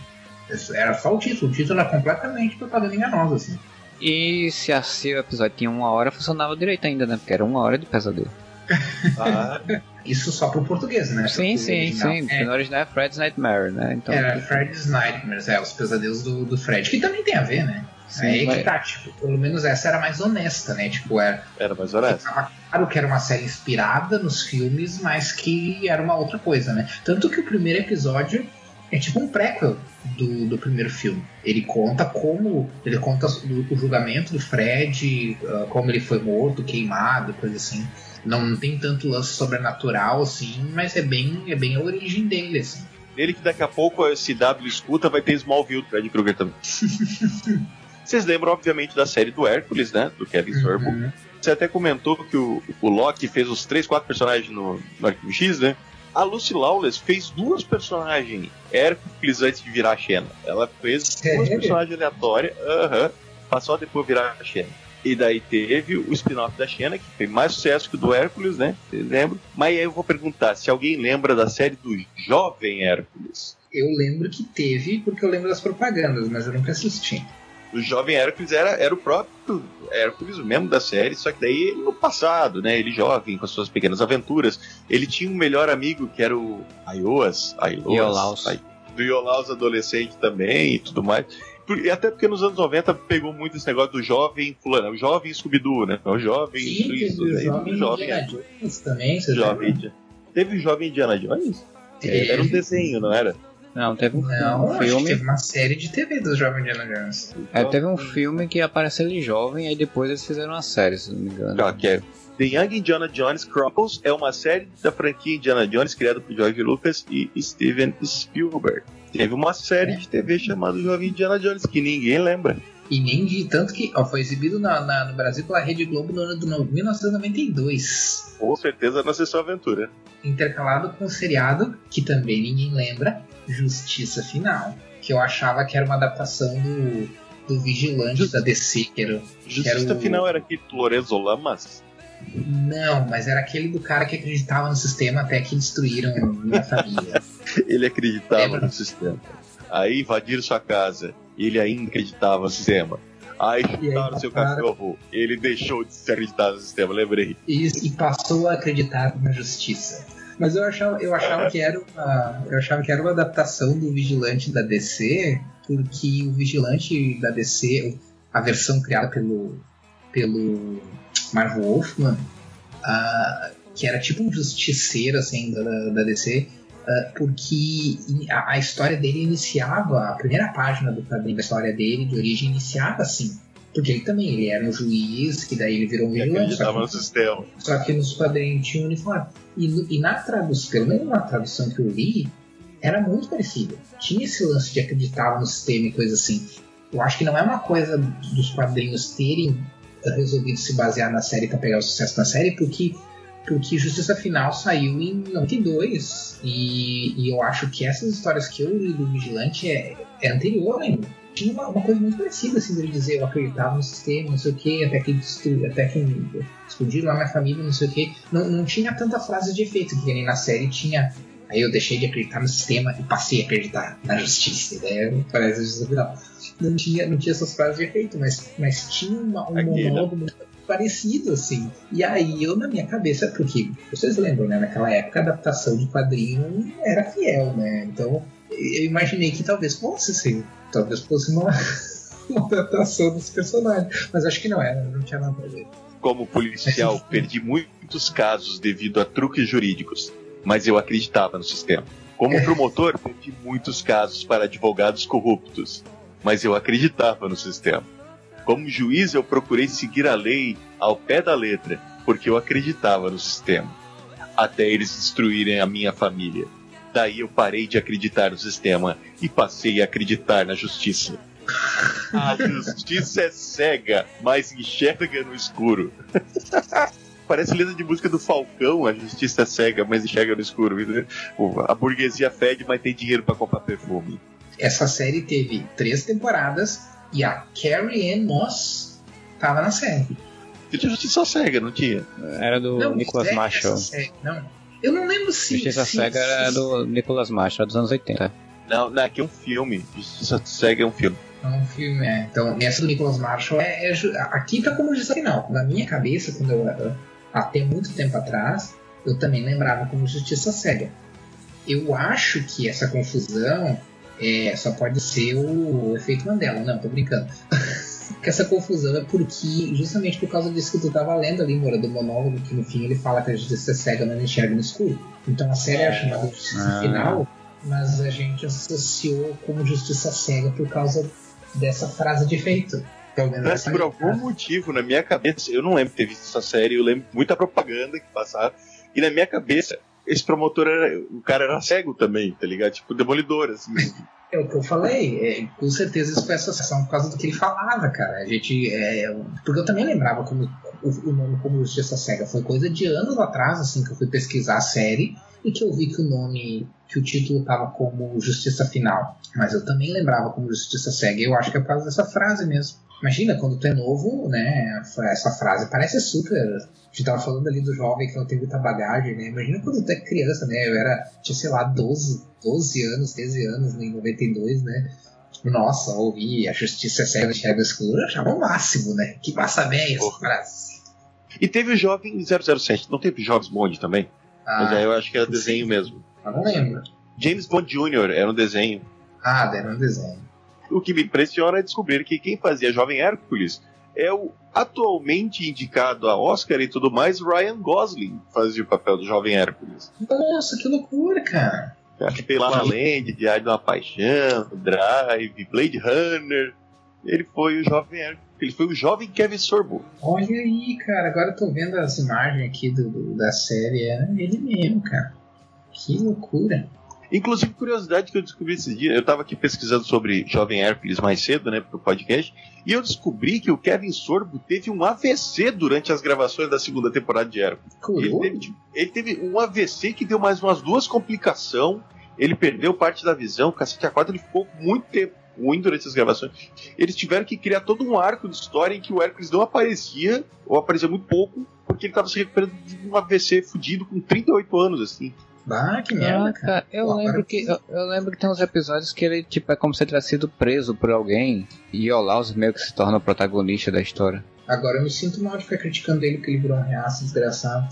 Era só o título. O título era completamente propaganda enganosa, assim. E se, a, se o episódio tinha uma hora, funcionava direito ainda, né? Porque era uma hora de pesadelo. Ah. Isso só pro português, né? Sim, sim, sim. É. No original é Fred's Nightmare, né? Então, era Fred's Nightmares, é, os pesadelos do, do Fred, que também tem a ver, né? Sim, é aí que tá, tipo, pelo menos essa era mais honesta, né? Tipo, era. Era mais honesta. Claro que era uma série inspirada nos filmes, mas que era uma outra coisa, né? Tanto que o primeiro episódio é tipo um prequel do, do primeiro filme. Ele conta como. Ele conta o, julgamento do Fred, uh, como ele foi morto, queimado, coisa assim. Não, não tem tanto lance sobrenatural assim, mas é bem, é bem a origem dele, assim. Nele que daqui a pouco a CW escuta, vai ter Smallville do Fred Krueger também. Vocês lembram, obviamente, da série do Hércules, né? Do Kevin Sorbo. Uhum. Você até comentou que o, o Loki fez os três, quatro personagens no, no Arquivo X, né? A Lucy Lawless fez duas personagens Hércules antes de virar a Xena. Ela fez duas personagens aleatórias, uh -huh, passou a depois virar a Xena. E daí teve o spin-off da Xena, que fez mais sucesso que o do Hércules, né? Vocês lembram? Mas aí eu vou perguntar se alguém lembra da série do Jovem Hércules. Eu lembro que teve, porque eu lembro das propagandas, mas eu nunca assisti. O Jovem Hércules era, era o próprio Hércules, o mesmo da série, só que daí ele no passado, né? Ele jovem, com as suas pequenas aventuras. Ele tinha um melhor amigo que era o Aioas, Ailoas, Iolaus. Ai- do Iolaus adolescente também e tudo mais. E até porque nos anos 90 pegou muito esse negócio do jovem fulano, o jovem Scooby-Doo, né? O jovem Sim, isso, teve o Jovem o jovem, Indiana Jones também, você jovem Teve o jovem Indiana Jones? Teve. Era um desenho, não era? Não, teve um, Não, um filme. teve uma série de TV do Jovem Indiana Jones. É, teve um filme que aparece ele jovem, aí depois eles fizeram uma série, se não me engano. Ó, que é The Young Indiana Jones Chronicles é uma série da franquia Indiana Jones criada por George Lucas e Steven Spielberg. Teve uma série de TV chamada Jovem Indiana Jones que ninguém lembra. E nem de tanto que ó, foi exibido na- na- no Brasil pela Rede Globo no ano de no- 1992. Com certeza na sessão aventura. Intercalado com um seriado que também ninguém lembra, Justiça Final. Que eu achava que era uma adaptação do, do Vigilante da DC, que era. Justiça Era o- final era aqui Lorenzo Lamas. Não, mas era aquele do cara que acreditava no sistema até que destruíram minha família. Ele acreditava no sistema. Aí invadiram sua casa. Ele ainda acreditava no sistema. Aí chutaram seu cachorro. Ele deixou de se acreditar no sistema, lembrei. e, e passou a acreditar na justiça. Mas eu achava, eu achava que era uma, eu achava que era uma adaptação do Vigilante da DC, porque o Vigilante da DC, a versão criada pelo pelo Marv Wolfman, ah, que era tipo um justiceiro assim da, da DC, ah, porque a, a história dele iniciava, a primeira página do quadrinho, a história dele de origem iniciava assim. Porque ele também, ele era um juiz, que daí ele virou um vigilante. só que- no sistema. só que nos quadrinhos tinha um uniforme. E, e na tradução, pelo menos na tradução que eu li, era muito parecido. Tinha esse lance de acreditar no sistema e coisa assim. Eu acho que não é uma coisa dos quadrinhos terem resolvido se basear na série para pegar o sucesso da série, porque porque Justiça Final saiu em 92 e, e eu acho que essas histórias que eu li do Vigilante é, é anterior ainda. Tinha uma, uma coisa muito parecida, assim, dele dizer eu acreditava no sistema, não sei o que, até que destru, até que explodiram lá minha família, não sei o que. Não, não tinha tanta frase de efeito que nem na série tinha. Aí eu deixei de acreditar no sistema e passei a acreditar na justiça. Daí parece a justiça final. Não tinha, não tinha essas frases de efeito, mas, mas tinha uma, um Aqui, né? monólogo muito parecido, assim. E aí eu, na minha cabeça, porque vocês lembram, né? Naquela época a adaptação de quadrinho era fiel, né? Então eu imaginei que talvez fosse, assim. Talvez fosse uma, uma adaptação desse personagem. Mas acho que não era, não tinha nada a ver. Como policial, perdi muitos casos devido a truques jurídicos, mas eu acreditava no sistema. Como promotor, perdi muitos casos para advogados corruptos, mas eu acreditava no sistema. Como juiz, eu procurei seguir a lei ao pé da letra, porque eu acreditava no sistema. Até eles destruírem a minha família. Daí eu parei de acreditar no sistema e passei a acreditar na justiça. A justiça é cega, mas enxerga no escuro. Parece letra de música do Falcão, a justiça é cega, mas enxerga no escuro. entendeu? A burguesia fede, mas tem dinheiro para comprar perfume. Essa série teve três temporadas e a Carrie Ann Moss tava na série. Tinha justiça cega, não tinha? Era do não, Nicholas série, Marshall. série, não. Eu não lembro se. Justiça se, Cega era se- do Nicholas Marshall, dos anos 80. Não, não, aqui é um filme. Justiça cega é um filme. É um filme, é. Então, essa do Nicholas Marshall é, é aqui tá como justiça final. Na minha cabeça, quando eu era até muito tempo atrás, eu também lembrava como justiça cega. Eu acho que essa confusão é, só pode ser o efeito Mandela. Não, tô brincando. que essa confusão é porque, justamente por causa disso que tu tava lendo ali, Moura, do monólogo, que no fim ele fala que a justiça é cega não enxerga no escuro. Então a série é chamada Justiça Ah. Final, mas a gente associou como justiça cega por causa dessa frase de efeito. Mas por algum motivo, na minha cabeça, eu não lembro de ter visto essa série, eu lembro muita propaganda que passava. E na minha cabeça, esse promotor era. O cara era cego também, tá ligado? Tipo, demolidor, assim. É o que eu falei, é, com certeza isso foi associação por causa do que ele falava, cara. A gente. é, porque eu também lembrava como o, o nome como Justiça Cega. Foi coisa de anos atrás, assim, que eu fui pesquisar a série e que eu vi que o nome, que o título tava como Justiça Final. Mas eu também lembrava como Justiça Cega. E eu acho que é por causa dessa frase mesmo. Imagina, quando tu é novo, né? Essa frase parece super. A gente tava falando ali do jovem que não tem muita bagagem, né? Imagina quando tu é criança, né? Eu era, tinha, sei lá, 12, 12 anos, 13 anos em 92, né? Nossa, ouvi a Justiça Cega de Chicago School, eu achava o máximo, né? Que massa bem essa frase. E teve o Jovem 007, não teve Jovens Bond também? Ah, Mas aí eu acho que era desenho mesmo. Eu não lembro. James Bond Jr. era um desenho. Ah, era um desenho. O que me impressiona é descobrir que quem fazia Jovem Hércules é o atualmente indicado a Oscar e tudo mais, Ryan Gosling fazia o papel do Jovem Hércules. Nossa, que loucura, cara. Que tem lá na Land, Diário de uma Paixão, Drive, Blade Runner. Ele foi o Jovem Hércules. Ele foi o jovem Kevin Sorbo. Olha aí, cara. Agora eu tô vendo as imagens aqui do, do da série. É ele mesmo, cara. Que loucura. Inclusive, curiosidade que eu descobri esse dia, eu estava aqui pesquisando sobre Jovem Hércules mais cedo, né, pro podcast, e eu descobri que o Kevin Sorbo teve um AVC durante as gravações da segunda temporada de Hércules. Ele teve, ele teve, um AVC que deu mais umas duas complicações, ele perdeu parte da visão, o cacete A4, ele ficou muito tempo ruim durante as gravações. Eles tiveram que criar todo um arco de história em que o Hércules não aparecia, ou aparecia muito pouco, porque ele estava se recuperando de um AVC fudido com 38 anos, assim. Ah, que merda, ah, cara. Eu Pô, lembro que eu, eu, lembro que tem uns episódios que ele tipo é como se ele tivesse sido preso por alguém e Olaus meio que se torna o protagonista da história. Agora eu me sinto mal de ficar criticando ele que ele virou um reaça desgraçado.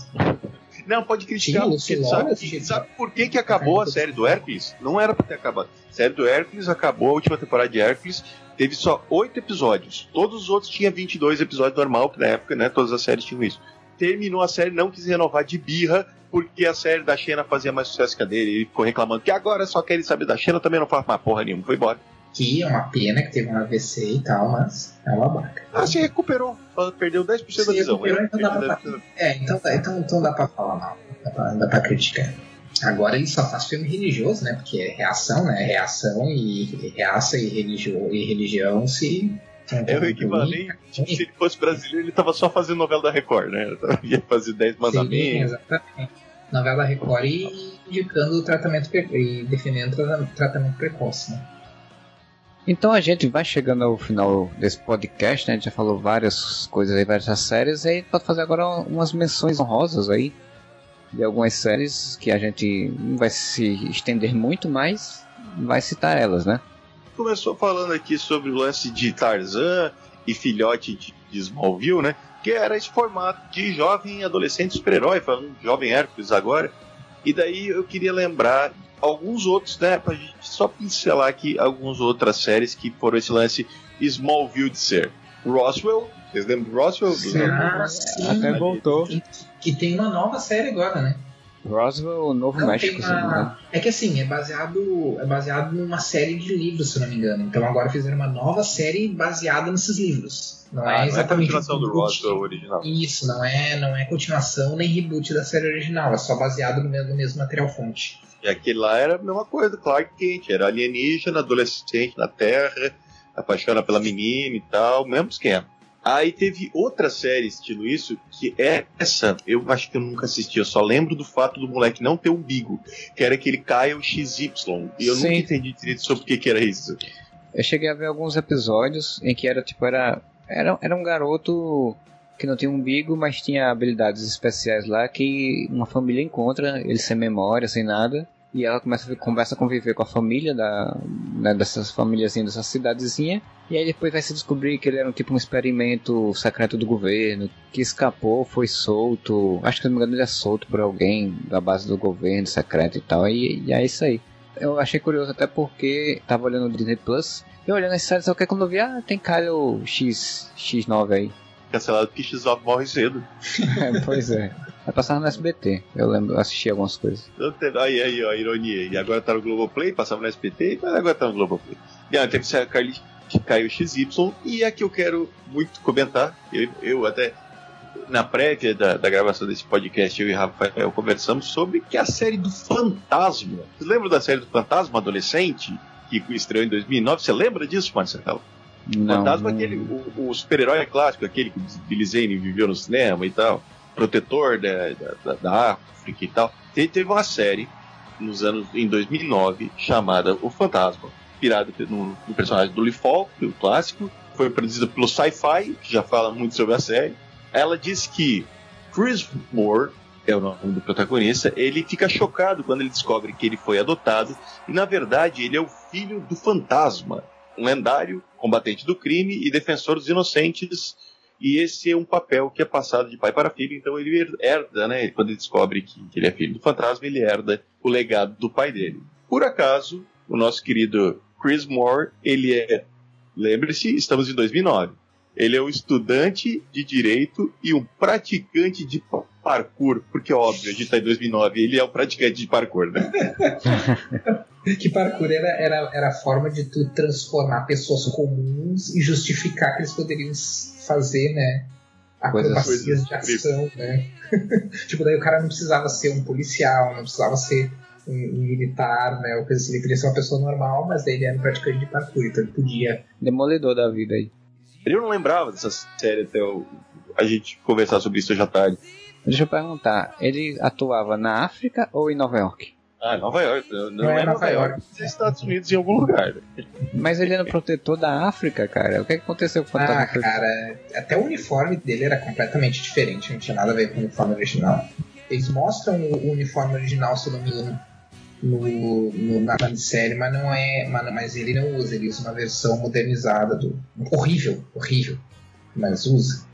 Não, pode criticar. Sim, sabe, sabe por que, que acabou a série do Hércules? Não era pra ter acabado. A série do Hércules acabou, a última temporada de Hércules teve só oito episódios. Todos os outros tinham 22 episódios normal, que na época, né, todas as séries tinham isso. Terminou a série, não quis renovar de birra, porque a série da Xena fazia mais sucesso que a dele. Ele ficou reclamando que agora só querem saber da Xena, também não faz mais porra nenhuma. Foi embora. Que é uma pena que teve um AVC e tal, mas é uma babaca. Ah, se recuperou. Perdeu 10% se da visão. Então dá pra... É, então, então, então dá pra falar mal. Dá pra, dá pra criticar. Agora ele só faz filme religioso, né? Porque é reação, né? Reação e reaça e, religio, e religião se é o equivalente. Se ele fosse brasileiro, ele tava só fazendo novela da Record, né? Ele ia fazer 10 mandamentos. Sim, exatamente novela Record e indicando o tratamento e defendendo o tratamento precoce. Né? Então a gente vai chegando ao final desse podcast, né? A gente já falou várias coisas aí, várias séries, e aí pode fazer agora umas menções honrosas aí de algumas séries que a gente não vai se estender muito, mas vai citar elas, né? Começou falando aqui sobre o lance de Tarzan e filhote de Smallville, né? que era esse formato de jovem adolescente super-herói, falando jovem Hércules agora. E daí eu queria lembrar alguns outros, né, pra gente só pincelar aqui algumas outras séries que foram esse lance Smallville de ser. Roswell, vocês lembram de Roswell? Ah, sim. Até voltou. Que, que tem uma nova série agora, né? Roswell, o Novo não, México. Uma... É que assim, é baseado, é baseado numa série de livros, se não me engano. Então agora fizeram uma nova série baseada nesses livros. Não ah, é exatamente não é a continuação do Roswell original. Isso, não é, não é continuação nem reboot da série original, é só baseado no mesmo, no mesmo material fonte. E aquele lá era a mesma coisa, Clark Kent, era alienígena, adolescente na Terra, apaixona pela menina e tal, mesmo esquema. Aí teve outra série estilo isso, que é essa, eu acho que eu nunca assisti, eu só lembro do fato do moleque não ter umbigo, que era aquele Kyle XY, e eu Sim. nunca entendi direito sobre o que, que era isso. Eu cheguei a ver alguns episódios em que era tipo, era, era, era um garoto que não tinha umbigo, mas tinha habilidades especiais lá que uma família encontra, ele sem memória, sem nada, e ela começa, começa a conviver com a família da, né, dessas famíliazinhas dessa cidadezinha. E aí depois vai se descobrir que ele era um tipo um experimento secreto do governo, que escapou, foi solto. Acho que se não me engano ele é solto por alguém da base do governo secreto e tal. E, e é isso aí. Eu achei curioso até porque tava olhando o Disney Plus. E olhando as séries, só que quando eu vi, ah, tem Kylo X, X9 aí. Cancelado porque X9 morre cedo. é, pois é. Vai passar no SBT. Eu lembro, assisti algumas coisas. Aí, aí, ó, a ironia. E agora tá no Globoplay, passava no SBT, mas agora tá no Globoplay. E aí, teve a Carly que caiu XY, e a que eu quero muito comentar, eu, eu até na prévia da, da, gravação desse podcast, eu e Rafael conversamos sobre que a série do Fantasma. Vocês lembram da série do Fantasma adolescente? Que estreou em 2009? Você lembra disso, Marcelo? Não, Fantasma é aquele, o, o super-herói clássico, aquele que o Billy Zane viveu no cinema e tal protetor da, da, da África e tal. Ele teve uma série nos anos em 2009 chamada O Fantasma, inspirada no, no personagem do Lee Falk, o clássico, foi produzida pelo Sci-Fi, que já fala muito sobre a série. Ela diz que Chris Moore é o nome do protagonista, ele fica chocado quando ele descobre que ele foi adotado e, na verdade, ele é o filho do fantasma, um lendário combatente do crime e defensor dos inocentes. E esse é um papel que é passado de pai para filho, então ele herda, né? Quando ele descobre que, ele é filho do fantasma, ele herda o legado do pai dele. Por acaso, o nosso querido Chris Moore, ele é, lembre-se, estamos em 2009. Ele é um estudante de direito e um praticante de parkour, porque óbvio, a gente tá em 2009, ele é um praticante de parkour, né? que parkour era, era, era a forma de tu transformar pessoas comuns e justificar que eles poderiam fazer, né? Acrobacias de ação, né? tipo, daí o cara não precisava ser um policial, não precisava ser um, um militar, né? Ou coisa assim, ele podia ser uma pessoa normal, mas daí ele era um praticante de parkour, então ele podia. Demolidor da vida aí. Eu não lembrava dessa série até o, a gente conversar sobre isso hoje à tarde. Deixa eu perguntar, ele atuava na África ou em Nova York? Ah, Nova York. Não, não é, é, Nova, York. York. É Estados Unidos em algum lugar. Mas ele era protetor da África, cara. O que, é que aconteceu com o Ah, cara, até o uniforme dele era completamente diferente. Não tinha nada a ver com o uniforme original. Eles mostram o uniforme original, se não me engano, no, no, na série, mas não é. Mas, mas ele não usa, ele usa uma versão modernizada do. Horrível, horrível. Mas usa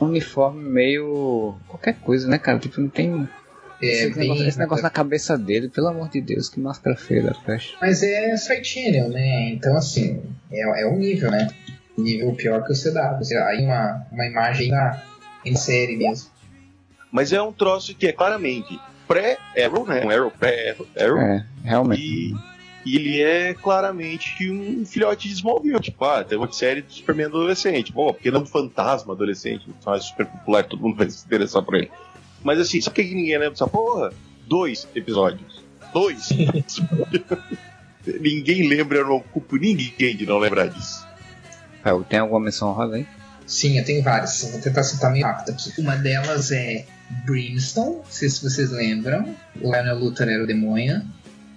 uniforme meio. qualquer coisa, né, cara? Tipo, não tem. É, esse, bem, negócio, esse negócio na cabeça dele, pelo amor de Deus, que máscara feia da festa. Mas é side channel, né? Então, assim, é, é um nível, né? Nível pior que o CW. Aí uma, uma imagem na, em série mesmo. Mas é um troço que é claramente pré-Arrow, né? Um Arrow pré-Arrow. É, realmente. E e ele é claramente um filhote de Smallville. Tipo, ah, tem uma série de Superman adolescente. Bom, porque não é um fantasma adolescente. Então é super popular, todo mundo vai se interessar por ele. Mas assim, sabe por que ninguém lembra dessa porra? Dois episódios. Dois. ninguém lembra, eu não culpo ninguém de não lembrar disso. tem alguma menção honrosa aí? Sim, eu tenho várias. Vou tentar citar meio rápido aqui. Uma delas é Brimstone, não sei se vocês lembram. O Lionel Luthor era o demônio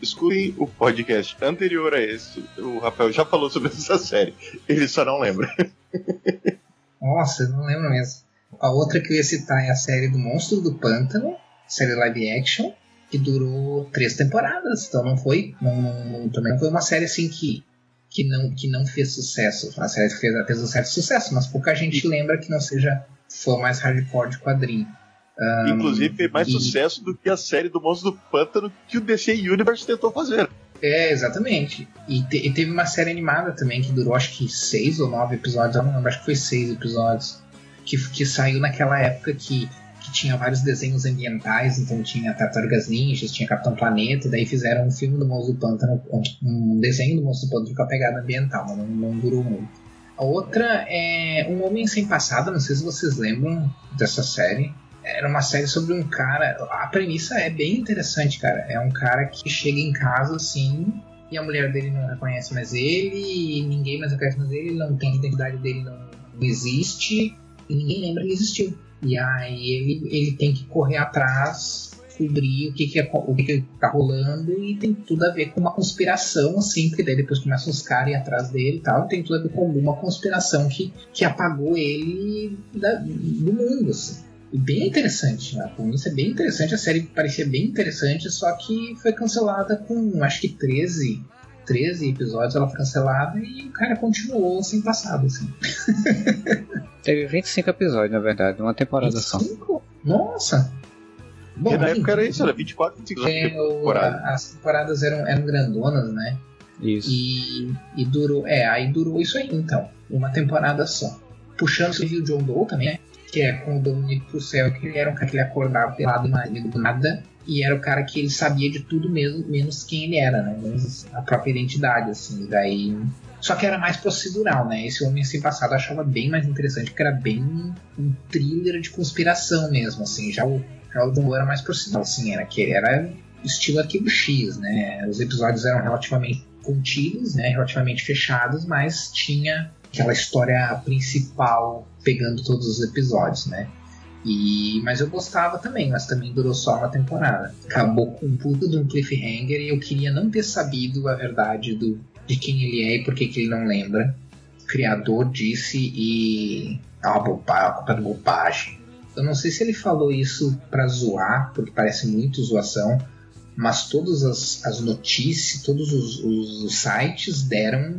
escutem o podcast anterior a esse. O Rafael já falou sobre essa série. Ele só não lembra. Nossa, eu não lembro mesmo. A outra que eu ia citar é a série do Monstro do Pântano, série live action, que durou três temporadas. Então não foi. Não, não, também não foi uma série assim que, que, não, que não fez sucesso. Uma série fez, fez um certo sucesso, mas pouca gente lembra que não seja fã mais hardcore de quadrinho. Um, Inclusive fez mais e... sucesso do que a série do Monstro do Pântano que o DC Universe tentou fazer. É, exatamente. E, te, e, teve uma série animada também que durou acho que seis ou nove episódios, eu não lembro, acho que foi seis episódios. Que, que saiu naquela época que, que tinha vários desenhos ambientais, então tinha Tartarugas Ninjas, tinha Capitão Planeta, daí fizeram um filme do Monstro do Pântano, um desenho do Monstro do Pântano com a pegada ambiental, mas não, não durou muito. A outra é Um Homem Sem Passado, não sei se vocês lembram dessa série era uma série sobre um cara. A premissa é bem interessante, cara. É um cara que chega em casa assim e a mulher dele não reconhece mais ele, ninguém mais reconhece mais ele, não tem a identidade dele, não, não existe e ninguém lembra que existiu. E aí ele, ele tem que correr atrás, descobrir o que, que, é, o que, que tá rolando e tem tudo a ver com uma conspiração, assim, porque daí depois começam os caras atrás dele e tal, tem tudo a ver com alguma conspiração que, que apagou ele da, do mundo, assim bem interessante. A premissa é bem interessante, a série parecia bem interessante, só que foi cancelada com acho que 13, 13 episódios, ela foi cancelada e o cara continuou sem passado, assim. Teve 25 episódios, na verdade, uma temporada 25? só. Nossa! Bom, e na época era isso, era 24, 25 é, temporadas. As temporadas eram, eram grandonas, né? Isso. E, e durou, é, aí durou isso aí então, uma temporada só. Puxando o John Doe também, né? que é com o Dominic Purcell, que ele era um cara que ele acordava pelado do nada, e era o cara que ele sabia de tudo mesmo, menos quem ele era, né? Menos a própria identidade, assim. Daí. Só que era mais procedural, né? Esse Homem Sem Passado eu achava bem mais interessante, porque era bem um thriller de conspiração mesmo, assim. Já o, já o era mais procedural, assim, era que era estilo arquivo X, né? Os episódios eram relativamente contidos, né? Relativamente fechados, mas tinha aquela história principal pegando todos os episódios, né? E, mas eu gostava também, mas também durou só uma temporada. Acabou com um puto de um cliffhanger e eu queria não ter sabido a verdade do, de quem ele é e por que, ele não lembra. criador disse e é bobagem, uma é bobagem. Eu não sei se ele falou isso pra zoar, porque parece muito zoação, mas todas as, as notícias, todos os, os, os sites deram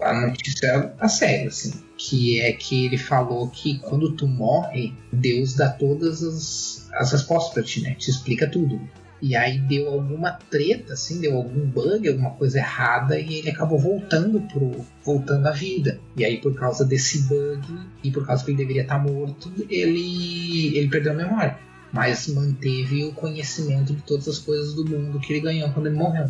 a notícia a sério, assim. Que é que ele falou que quando tu morre, Deus dá todas as, as respostas pra ti, né? Te explica tudo. E aí deu alguma treta, assim, deu algum bug, alguma coisa errada, e ele acabou voltando pro. voltando à vida. E aí, por causa desse bug, e por causa que ele deveria estar morto, ele. ele perdeu a memória. Mas manteve o conhecimento de todas as coisas do mundo que ele ganhou quando ele morreu.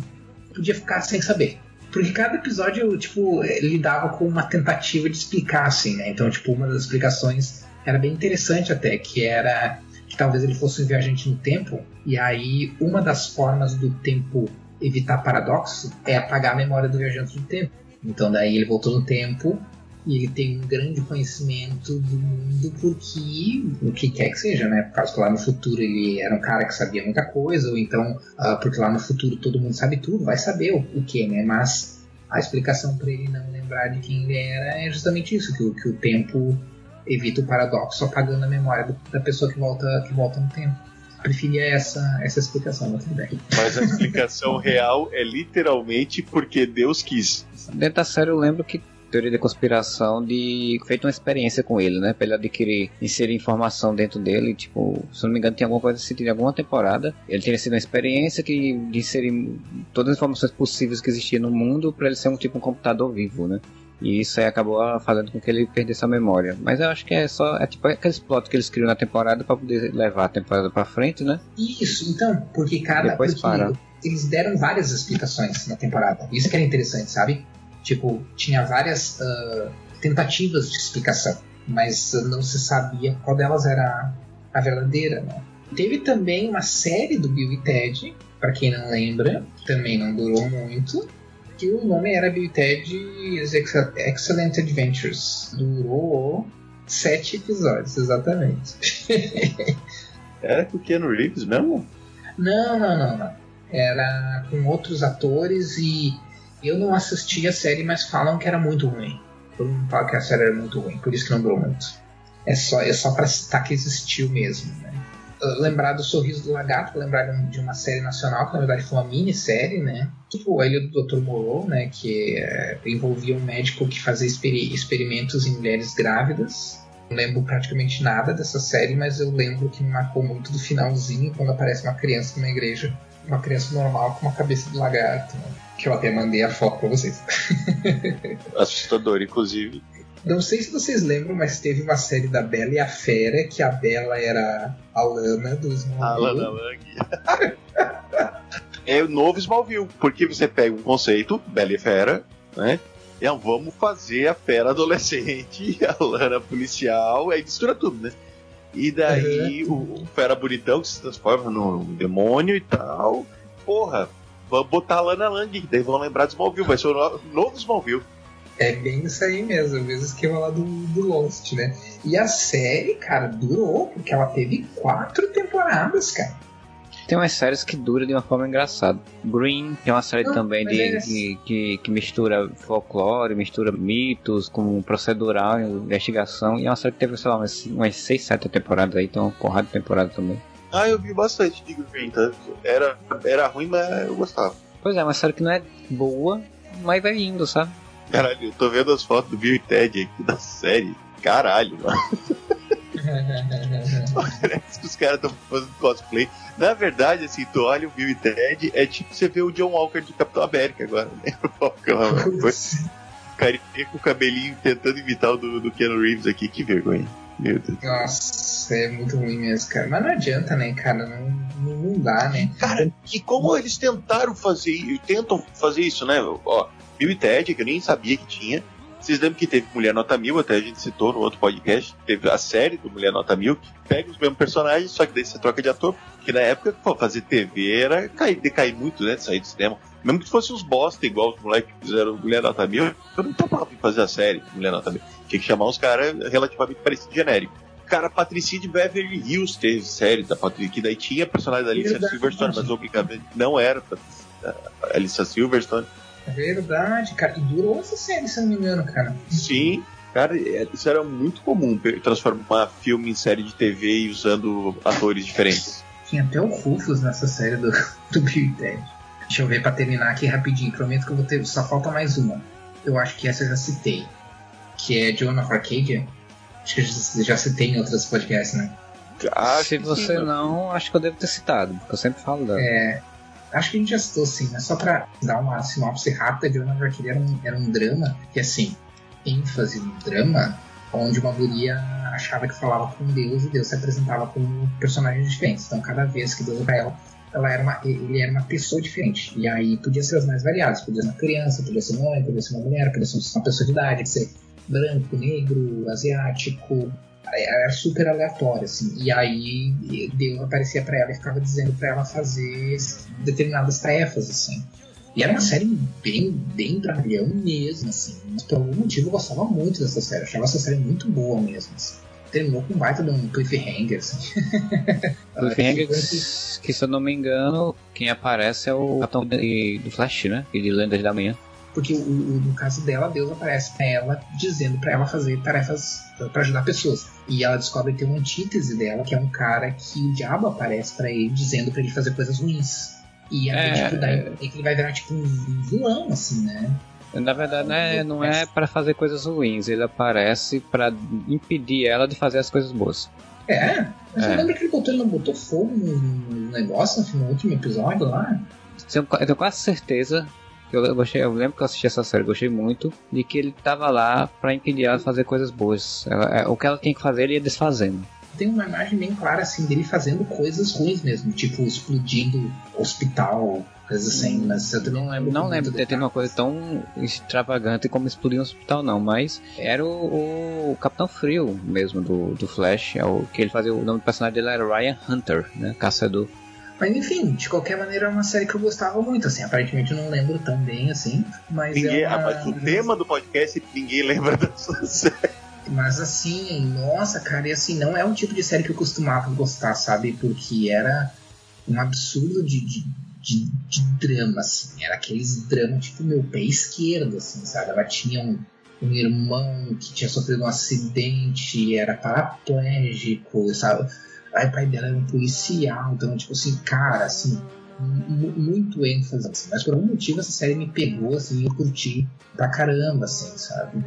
Podia ficar sem saber. Porque cada episódio, tipo, lidava com uma tentativa de explicar, assim, né? Então, tipo, uma das explicações era bem interessante até, que era que talvez ele fosse um viajante no tempo, e aí uma das formas do tempo evitar paradoxo é apagar a memória do viajante do tempo. Então daí ele voltou no tempo e ele tem um grande conhecimento do mundo porque o que quer que seja, né? Por causa que lá no futuro ele era um cara que sabia muita coisa, ou então uh, porque lá no futuro todo mundo sabe tudo, vai saber o, o que, né? Mas a explicação para ele não lembrar de quem ele era é justamente isso, que, que o tempo evita o paradoxo apagando a memória do, da pessoa que volta, que volta no tempo. Preferia essa, essa explicação, mas tudo bem. Mas a explicação real é literalmente porque Deus quis. Dentro da série eu lembro que teoria de conspiração de feito uma experiência com ele, né? Pra ele adquirir, inserir informação dentro dele. Tipo, se não me engano, tinha alguma coisa assim, em alguma temporada. Ele teria sido uma experiência que de inserir todas as informações possíveis que existiam no mundo para ele ser um tipo um computador vivo, né? E isso aí acabou fazendo com que ele perdesse a memória. Mas eu acho que é só. É tipo aqueles plots que eles criam na temporada para poder levar a temporada para frente, né? Isso, então, porque cada. Depois porque para. Eles deram várias explicações na temporada. Isso que era interessante, sabe? Tipo, tinha várias uh, tentativas de explicação, mas não se sabia qual delas era a verdadeira, né? Teve também uma série do Bill e Ted, para quem não lembra, também não durou muito, que o nome era Bill Ted's Excellent Adventures. Durou sete episódios, exatamente. era com o Keanu Reeves mesmo? Não, não, não, não. Era com outros atores e eu não assisti a série, mas falam que era muito ruim. Todo mundo fala que a série era muito ruim, por isso que não durou muito. É só, é só pra citar que existiu mesmo, né? lembrar do Sorriso do Lagarto, lembrar de uma série nacional, que na verdade foi uma minissérie, né? Tipo a Ilha do Dr. Moreau, né? Que é, envolvia um médico que fazia experimentos em mulheres grávidas. Não lembro praticamente nada dessa série, mas eu lembro que me marcou muito do finalzinho, quando aparece uma criança numa igreja, uma criança normal com uma cabeça de lagarto, né? Que eu até mandei a foto pra vocês. Assustador, inclusive. Não sei se vocês lembram, mas teve uma série da Bela e a Fera, que a Bela era a Lana do Smallville. A Lana Lang. é o novo Smallville, porque você pega um conceito, Bela e Fera, né? E é, vamos fazer a Fera adolescente, a Lana policial, aí mistura tudo, né? E daí uhum. o Fera bonitão que se transforma no demônio e tal. Porra, vamos botar a Lana Lang, daí vão lembrar do Smallville, vai ser o novo Smallville. É bem isso aí mesmo, o mesmo esquema lá do, do Lost, né? E a série, cara, durou, porque ela teve quatro temporadas, cara. Tem umas séries que duram de uma forma engraçada. Green, que é uma série Não, também de, é... que, que, que, mistura folclore, mistura mitos com procedural, investigação. E é uma série que teve, sei lá, umas, umas 6, 7 temporadas aí, então uma porrada de temporada também. Ah, eu vi bastante de Green, tá? Era, era ruim, mas eu gostava. Pois é, uma série que não é boa, mas vai indo, sabe? Caralho, eu tô vendo as fotos do Bill e Ted aqui da série. Caralho, mano. Parece que os caras estão fazendo cosplay. Na verdade, assim, tu olha o Bill e Ted, é tipo você vê o John Walker de Capitão América agora, né? O carinha com o cabelinho tentando imitar o do, do Keanu Reeves aqui, que vergonha. Meu Deus. Nossa, é muito ruim mesmo, cara. Mas não adianta, né, cara? Não, não dá, né? Cara, e como eles tentaram fazer, tentam fazer isso, né? Ó, Bill e Ted, que eu nem sabia que tinha. Vocês lembram que teve Mulher Nota Mil, até a gente citou no outro podcast. Teve a série do Mulher Nota Mil, que pega os mesmos personagens, só que daí você troca de ator. Porque na época, pô, fazer TV era cair, decair muito, né? Sair do cinema. Mesmo que fosse uns bosta, igual os moleques que fizeram Mulher Nota Mil, eu não topava em fazer a série Mulher Nota Mil. Tinha que chamar uns caras relativamente parecidos genérico. Cara, Patricia de Beverly Hills teve série da Patricia, que daí tinha personagem da Alicia Silverstone, mas obviamente não era a Alicia Silverstone. É verdade, cara. E durou essa série, se eu não me engano, cara. Sim, Cara, é, isso era muito comum, transformar filme em série de TV e usando atores diferentes. Tinha até o Rufus nessa série do, do Bill Ted. Deixa eu ver pra terminar aqui rapidinho. Prometo que eu vou ter. Só falta mais uma. Eu acho que essa eu já citei. Que é John of Arcadia. Acho que eu já citei em outros podcasts, né? Ah, Se você sim, não, acho que eu devo ter citado, porque eu sempre falo dela. É. Acho que a gente já citou sim, mas só pra dar uma sinopse rápida, John of Arcadia era um, era um drama que assim ênfase no drama, onde uma guria achava que falava com Deus e Deus se apresentava como personagens diferentes. Então, cada vez que Deus para ela, ela era uma, ele era uma pessoa diferente. E aí podia ser os mais variados. Podia ser uma criança, podia ser mãe, podia ser uma mulher, podia ser uma pessoa de idade, podia ser branco, negro, asiático. Era super aleatório, assim. E aí Deus aparecia para ela e ficava dizendo para ela fazer determinadas tarefas, assim. E era uma série bem, bem dramalhão mesmo, assim. Mas por algum motivo eu gostava muito dessa série. Eu achava essa série muito boa mesmo, assim. Terminou com um baita de um cliffhanger, assim. cliffhanger que, se eu não me engano, quem aparece é o Capitão do Flash, né? E de Lendas da Manhã. Porque o, o, no caso dela, Deus aparece pra ela dizendo para ela fazer tarefas para ajudar pessoas. E ela descobre que tem uma antítese dela, que é um cara que o diabo aparece para ele dizendo para ele fazer coisas ruins. E aí, é, tipo, daí é que ele vai virar tipo um vilão, assim, né? Na verdade, né, não é para fazer coisas ruins, ele aparece para impedir ela de fazer as coisas boas. É, mas é. eu lembro que ele botou, ele não botou fogo no negócio no último episódio lá. Eu tenho quase certeza eu, eu, gostei, eu lembro que eu assisti essa série, gostei muito, de que ele tava lá para impedir ela de fazer coisas boas. Ela, é, o que ela tinha que fazer, ele ia desfazendo tem uma imagem bem clara assim dele fazendo coisas ruins mesmo, tipo explodindo hospital, coisas assim, mas eu também não lembro. Não lembro de ter uma coisa tão extravagante como explodir um hospital, não, mas era o, o Capitão Frio mesmo do, do Flash, é o que ele fazia, o nome do personagem dele era Ryan Hunter, né? Caçador. Mas enfim, de qualquer maneira é uma série que eu gostava muito, assim, aparentemente eu não lembro tão bem assim, mas ninguém, é uma... Mas o tema do podcast ninguém lembra dessa série. Mas assim, nossa, cara, e assim, não é um tipo de série que eu costumava gostar, sabe? Porque era um absurdo de, de, de, de drama, assim. Era aqueles dramas tipo meu pé esquerdo, assim, sabe? Ela tinha um, um irmão que tinha sofrido um acidente, era paraplégico, sabe? O pai dela era um policial, então, tipo assim, cara, assim, muito ênfase, assim. Mas por algum motivo essa série me pegou, assim, eu curti pra caramba, assim, sabe?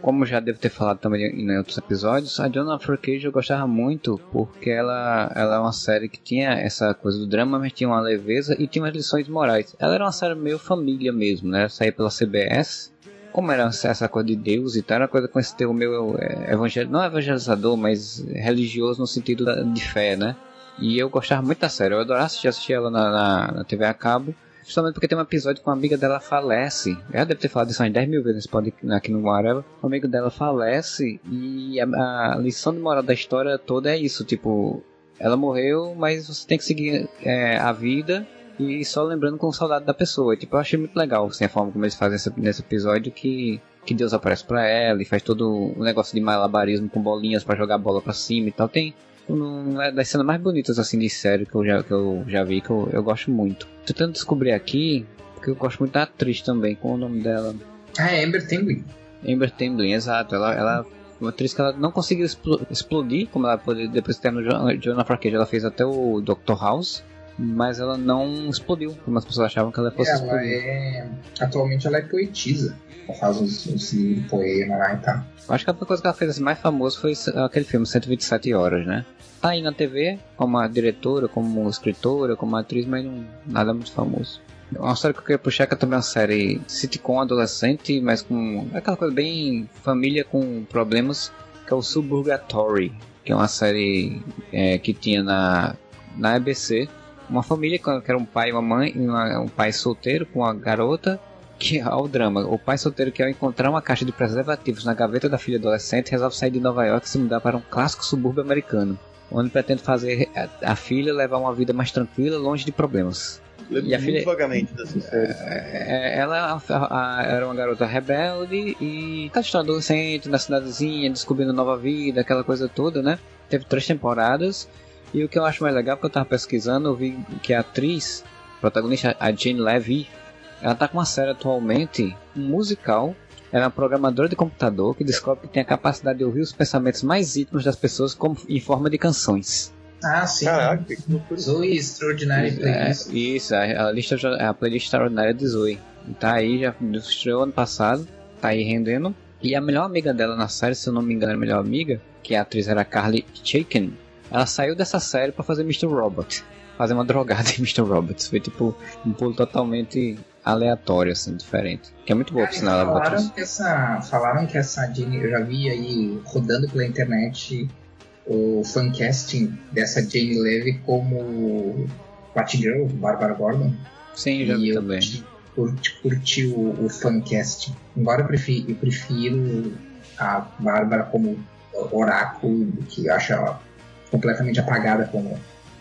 como já devo ter falado também em outros episódios, a of Arcadia eu gostava muito porque ela, ela é uma série que tinha essa coisa do drama, mas tinha uma leveza e tinha umas lições morais. Ela era uma série meio família mesmo, né? Saía pela CBS. Como era essa coisa de Deus e tal, era coisa com esse teu meu é, evangel... não evangelizador, mas religioso no sentido de fé, né? E eu gostava muito da série, eu adorava assistir, assistir ela na, na, na TV a cabo. Justamente porque tem um episódio que uma amiga dela falece. Ela deve ter falado isso umas 10 mil vezes pode, aqui no Whatever. Um amigo dela falece e a, a, lição de moral da história toda é isso. Tipo, ela morreu, mas você tem que seguir é, a vida e só lembrando com saudade da pessoa. Tipo, eu achei muito legal assim, a forma como eles fazem esse, nesse episódio que que Deus aparece para ela e faz todo o um negócio de malabarismo com bolinhas para jogar a bola para cima e tal. Tem uma é das cenas mais bonitas assim de série que eu já, que eu já vi, que eu, eu gosto muito. Tentando descobrir aqui, porque eu gosto muito da atriz também, com o nome dela. Ah, é Amber Tamblyn. Amber Tamblyn, exato. Ela, ela uma atriz que ela não conseguiu explodir, como ela pode, depois de ter no Jonah Farcage, ela fez até o Dr. House, mas ela não explodiu, como as pessoas achavam que ela fosse ela explodir. É... Atualmente ela é poetisa, ela faz uns, uns poema lá e tal. Acho que a coisa que ela fez assim, mais famosa foi aquele filme 127 Horas, né? Tá aí na TV, como diretora, como escritora, como atriz, mas não, nada muito famoso. Uma série que eu queria puxar que é também uma série sitcom adolescente, mas com aquela coisa bem família com problemas, que é o Suburgatory, que é uma série é, que tinha na, na ABC. Uma família que era um pai e uma mãe, uma, um pai solteiro com uma garota que é o drama. O pai solteiro que ao encontrar uma caixa de preservativos na gaveta da filha adolescente resolve sair de Nova York e se mudar para um clássico subúrbio americano, onde pretende fazer a, a filha levar uma vida mais tranquila, longe de problemas. e a filha vagamente dessa série. É, ela a, a, era uma garota rebelde e tá história adolescente na cidadezinha, descobrindo nova vida, aquela coisa toda, né? Teve três temporadas. E o que eu acho mais legal, porque eu tava pesquisando, eu vi que a atriz, protagonista, a Jane Levy, ela tá com uma série atualmente, um musical. Ela é uma programadora de computador que descobre que tem a capacidade de ouvir os pensamentos mais íntimos das pessoas como, em forma de canções. Ah, sim. Caraca, que loucura. Zoe Extraordinary Playlist. É, isso, a, a lista a playlist extraordinária de Zoe. Tá aí, já estreou ano passado, tá aí rendendo. E a melhor amiga dela na série, se eu não me engano, a melhor amiga, que a atriz era Carly Chaikin, ela saiu dessa série para fazer Mr. Robot. Fazer uma drogada em Mr. Robot. Foi tipo um pulo totalmente aleatório, assim, diferente. Que é muito boa, por sinal, ela botou falaram que essa falaram que essa Jane eu já vi aí rodando pela internet o fancasting dessa Jane Levy como Batgirl, Barbara Gordon. Sim, já vi também. curti, curti, o, o fancasting. Embora eu prefiro, eu prefiro a Bárbara como oráculo, que eu acho ela completamente apagada como,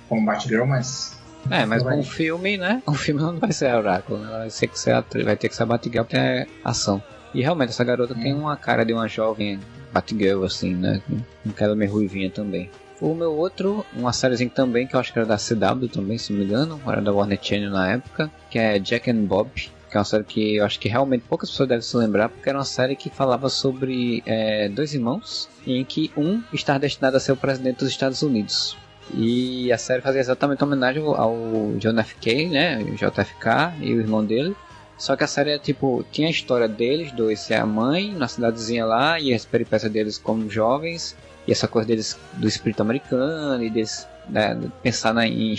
como Batgirl, mas É, mas um filme, né? O filme não vai ser Oráculo, né? Vai, ser que ser vai ter que ser Batgirl porque é ação. E realmente essa garota tem uma cara de uma jovem Batgirl, assim, né? Com aquela meio ruivinha também. O meu outro, uma sériezinha também, que eu acho que era da CW também, se não me engano, era da Warner Channel na época, que é Jack and Bob, que é uma série que eu acho que realmente poucas pessoas devem se lembrar, porque era uma série que falava sobre é, dois irmãos, em que um está destinado a ser o presidente dos Estados Unidos. E a série fazia exatamente homenagem ao- John F. K, né? JFK e o irmão dele. Só que a série é tipo, tinha a história deles, dois, ser a mãe, na cidadezinha lá, e as peripécias deles como jovens, e essa coisa deles do espírito americano, e deles né, pensar na, em-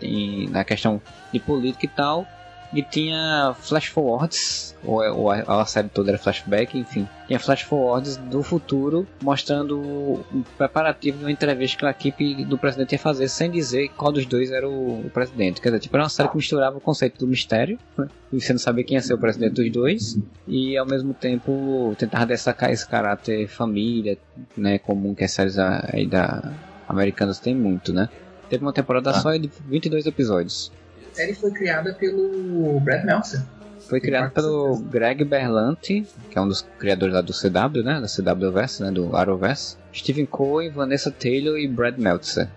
em- na questão de política e tal. E tinha flash forwards, ou, ou a, a série toda era flashback, enfim. Tinha flash forwards do futuro, mostrando um preparativo de uma entrevista que a equipe do presidente ia fazer, sem dizer qual dos dois era o, o presidente. Quer dizer, tipo, era uma série que misturava o conceito do mistério, né, e você não sabia quem ia ser o presidente dos dois, e ao mesmo tempo tentava destacar esse caráter família, né, comum que as séries aí da americanas tem muito, né. Teve uma temporada Tá. só de 22 episódios. A série foi criada pelo Brad Meltzer. Foi quase pelo. Greg Berlanti, que é um dos criadores lá do CW, né? Da CWverse, né? Do Arrowverse. Stephen Cohen, Vanessa Taylor e Brad Meltzer.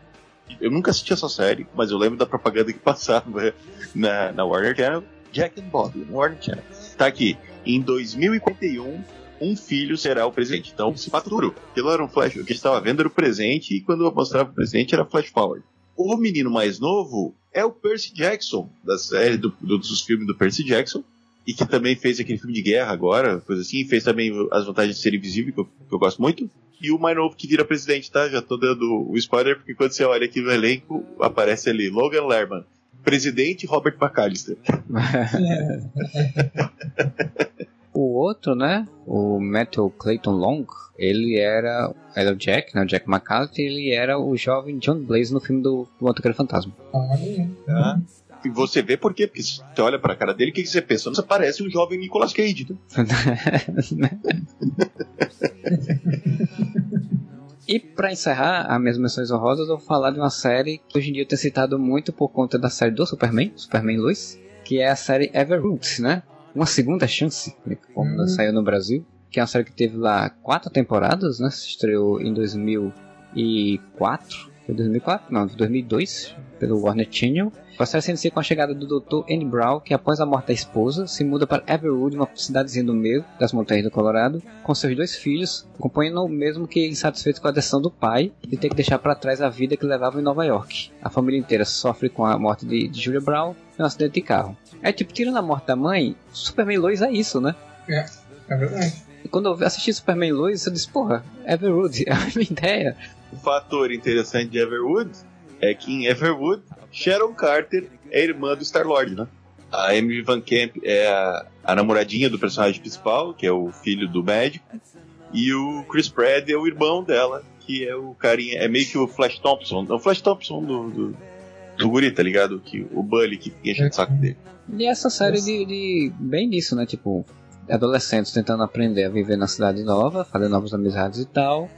Eu nunca assisti essa série, mas eu lembro da propaganda que passava na, na Warner Channel. Jack and Bob, na Warner Channel. Tá aqui. Em 2041, um filho será o presidente. Então, se futuro. Aquilo era um flash. O que estava vendo era o presente, e quando eu mostrava o presente era flash forward. O menino mais novo é o Percy Jackson, da série do, do- dos filmes do Percy Jackson. E que também fez aquele filme de guerra agora, coisa assim. Fez também As Vantagens de Ser Invisível, que eu, que eu gosto muito. E o mais novo que vira presidente, tá? Já tô dando o spoiler, porque quando você olha aqui no elenco, aparece ali Logan Lerman. Presidente Robert McAllister. o outro, né? O Matthew Clayton Long, ele era. Era o Jack, né? O Jack McCarthy, ele era o jovem John Blaze no filme do, do Motoqueiro Fantasma. Tá? E você vê por quê? Porque se você olha pra cara dele, o que que você pensa? Você parece um jovem Nicolas Cage, né? E pra encerrar as minhas menções honrosas, eu vou falar de uma série que hoje em dia eu tenho citado muito por conta da série do Superman, Superman Lois, que é a série Everroot, né? Uma segunda chance, né, como Hum. saiu no Brasil, que é uma série que teve lá quatro temporadas, né? Se estreou em 2004, foi 2004? Não, 2002, pelo Warner Channel. A série se inicia com a chegada do Dr. Andy Brown, que após a morte da esposa, se muda para Everwood, uma cidadezinha do meio das montanhas do Colorado, com seus dois filhos, acompanhando o mesmo que insatisfeito com a decisão do pai de ter que deixar para trás a vida que levava em Nova York. A família inteira sofre com a morte de, de Julia Brown em um acidente de carro. É tipo, tirando a morte da mãe, Superman Lois é isso, né? É verdade. E quando eu assisti Superman Lois, eu disse, porra, Everwood, é a mesma ideia. O fator interessante de Everwood é que em Everwood, Sharon Carter é irmã do Star-Lord, né? A Emily Van Camp é a, a namoradinha do personagem principal, que é o filho do médico. E o Chris Pratt é o irmão dela, que é o carinha. É meio que o Flash Thompson. Não, o Flash Thompson do, do, do Guri, tá ligado? Que, o Bully que enchendo o saco dele. E essa série de, de bem disso, né? Tipo, adolescentes tentando aprender a viver na cidade nova, fazer novas amizades e tal.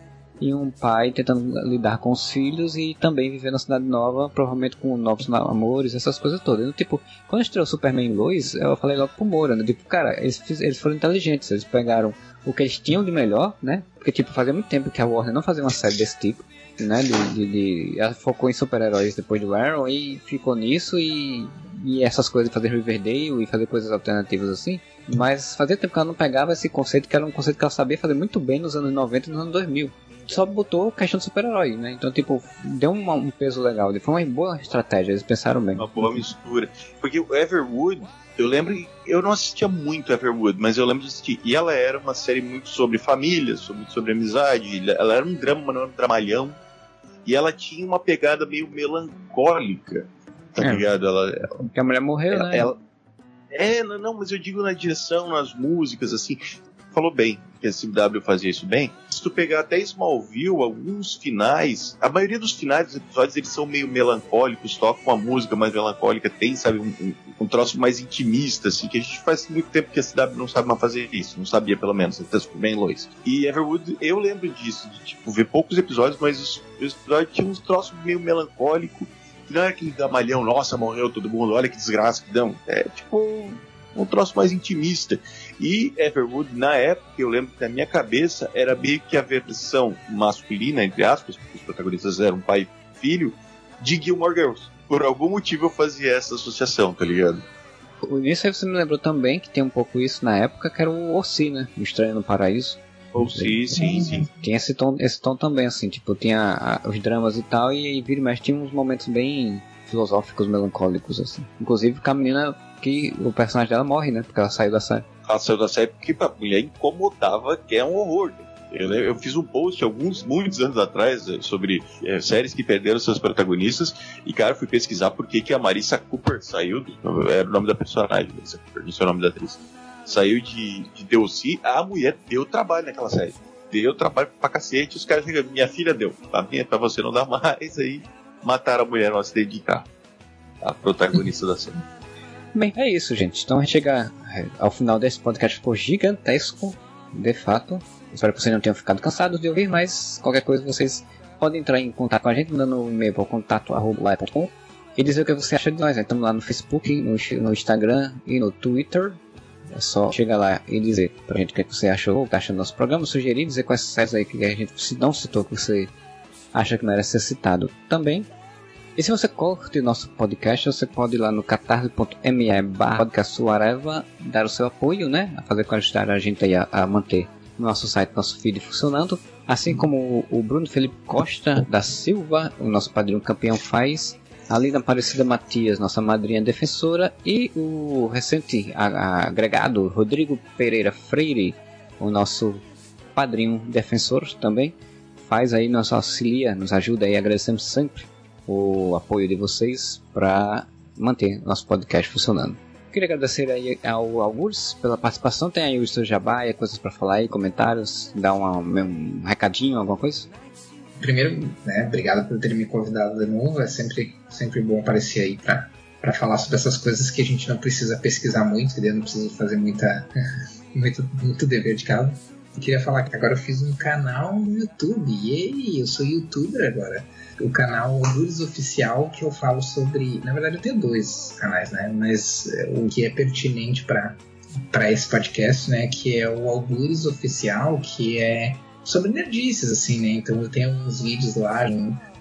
E um pai tentando lidar com os filhos e também viver na cidade nova, provavelmente com novos namores, essas coisas todas. Então, tipo, quando estreou Superman Lois, eu falei logo pro Moura, né? Tipo, cara, eles, eles foram inteligentes, eles pegaram o que eles tinham de melhor, né? Porque, tipo, fazia muito tempo que a Warner não fazia uma série desse tipo, né? De, de, de- ela focou em super-heróis depois do Arrow e ficou nisso e e essas coisas, fazer Riverdale e fazer coisas alternativas assim. Mas fazia tempo que ela não pegava esse conceito, que era um conceito que ela sabia fazer muito bem nos anos 90 e nos anos 2000. Só botou questão de super-herói, né? Então, tipo, deu um, um peso legal. Foi uma boa estratégia, eles pensaram bem. Uma boa mistura. Porque o Everwood, eu lembro eu não assistia muito Everwood, mas eu lembro de assistir. E ela era uma série muito sobre família, sobre, sobre amizade. Ela era um drama, mas não era um dramalhão. E ela tinha uma pegada meio melancólica, tá É. ligado? Ela, Porque a mulher morreu, ela, né? ela- É, não, não, mas eu digo na direção, nas músicas, assim. Falou bem que a CW fazia isso bem. Se tu pegar até Smallville, alguns finais, a maioria dos finais dos episódios eles são meio melancólicos, tocam uma música mais melancólica, tem, sabe, um, um, um troço mais intimista, assim, que a gente faz muito tempo que a CW não sabe mais fazer isso, não sabia pelo menos, até ficou bem Lois. E Everwood, eu lembro disso, de tipo, ver poucos episódios, mas os, os episódios tinham uns troços meio melancólico, que não era aquele gamalhão, nossa, morreu todo mundo, olha que desgraça que dão. É tipo um troço mais intimista. E Everwood, na época, eu lembro que na minha cabeça era meio que a versão masculina, entre aspas, porque os protagonistas eram pai e filho, de Gilmore Girls. Por algum motivo eu fazia essa associação, tá ligado? Nisso aí você me lembrou também que tem um pouco isso na época, que era o Ossi, né? O Estranho no Paraíso. Ou sim, sim, sim. Tinha esse tom, esse tom também, assim, tipo, tinha os dramas e tal, e, e vira mexe tinha uns momentos bem filosóficos, melancólicos, assim. Inclusive com a menina que o personagem dela morre, né? Porque ela saiu da série. Saiu da série porque pra mulher incomodava, que é um horror. Eu, eu fiz um post alguns, muitos anos atrás eh, sobre eh, séries que perderam seus protagonistas e, cara, fui pesquisar por que, que a Marissa Cooper saiu, do- era o nome da personagem, Marissa Cooper, não sei o nome da atriz, saiu de, de a mulher deu trabalho naquela série. Deu trabalho pra cacete, os caras ficam, minha filha deu, pra, minha, pra você não dá mais, aí mataram a mulher no acidente de carro. A protagonista da série. Bem, é isso, gente. Então a gente chega é, ao final desse podcast ficou gigantesco, de fato. Espero que vocês não tenham ficado cansados de ouvir, mas qualquer coisa vocês podem entrar em contato com a gente, mandando um e-mail para o contato arroba live.com e dizer o que você acha de nós. né? Estamos lá no Facebook, no, no Instagram e no Twitter. É só chegar lá e dizer pra gente o que, é você achou, o que acha do nosso programa, sugerir, dizer quais séries aí que a gente não citou que você acha que merece ser citado também. E se você curte nosso podcast, você pode ir lá no catarse.me barra dar o seu apoio, né? A fazer com ajudar a gente aí a, a manter nosso site, nosso feed funcionando. Assim como o, Bruno Felipe Costa da Silva, o nosso padrinho campeão faz. A Lina Aparecida Matias, nossa madrinha defensora. E o recente agregado Rodrigo Pereira Freire, o nosso padrinho defensor também. Faz aí, nos auxilia, nos ajuda aí, agradecemos sempre o apoio de vocês para manter nosso podcast funcionando. Queria agradecer aí ao Algures pela participação. Tem aí o seu jabá e coisas para falar aí, comentários, dar uma- um recadinho, alguma coisa? Primeiro, né, obrigado por ter me convidado de novo. É sempre, sempre bom aparecer aí pra, pra falar sobre essas coisas que a gente não precisa pesquisar muito, entendeu? Não precisa fazer muita, muito, muito dever de casa. Queria falar que agora eu fiz um canal no YouTube. E eu sou youtuber agora. O canal Aldures Oficial, que eu falo sobre. Na verdade, eu tenho dois canais, né? Mas é, o que é pertinente para para esse podcast, né? Que é o Aldures Oficial, que é sobre nerdices, assim, né? Então eu tenho uns vídeos lá.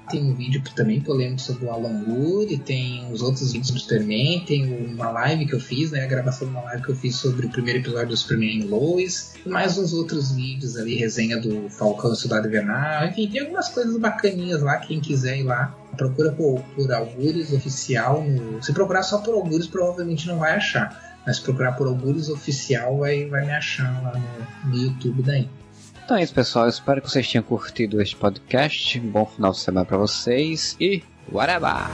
Tem um vídeo também polêmico sobre o Alan Wood, tem os outros vídeos do Superman, tem uma live que eu fiz, né? A gravação de uma live que eu fiz sobre o primeiro episódio do Superman Lois, mais uns outros vídeos ali, resenha do Falcão e Soldado Invernal, enfim, tem algumas coisas bacaninhas lá, quem quiser ir lá. Procura por, por Algures Oficial. No... Se procurar só por Algures, provavelmente não vai achar. Mas se procurar por Algures Oficial, vai, vai me achar lá no, no YouTube daí. Então é isso, pessoal. Espero que vocês tenham curtido este podcast. Um bom final de semana para vocês e whatever!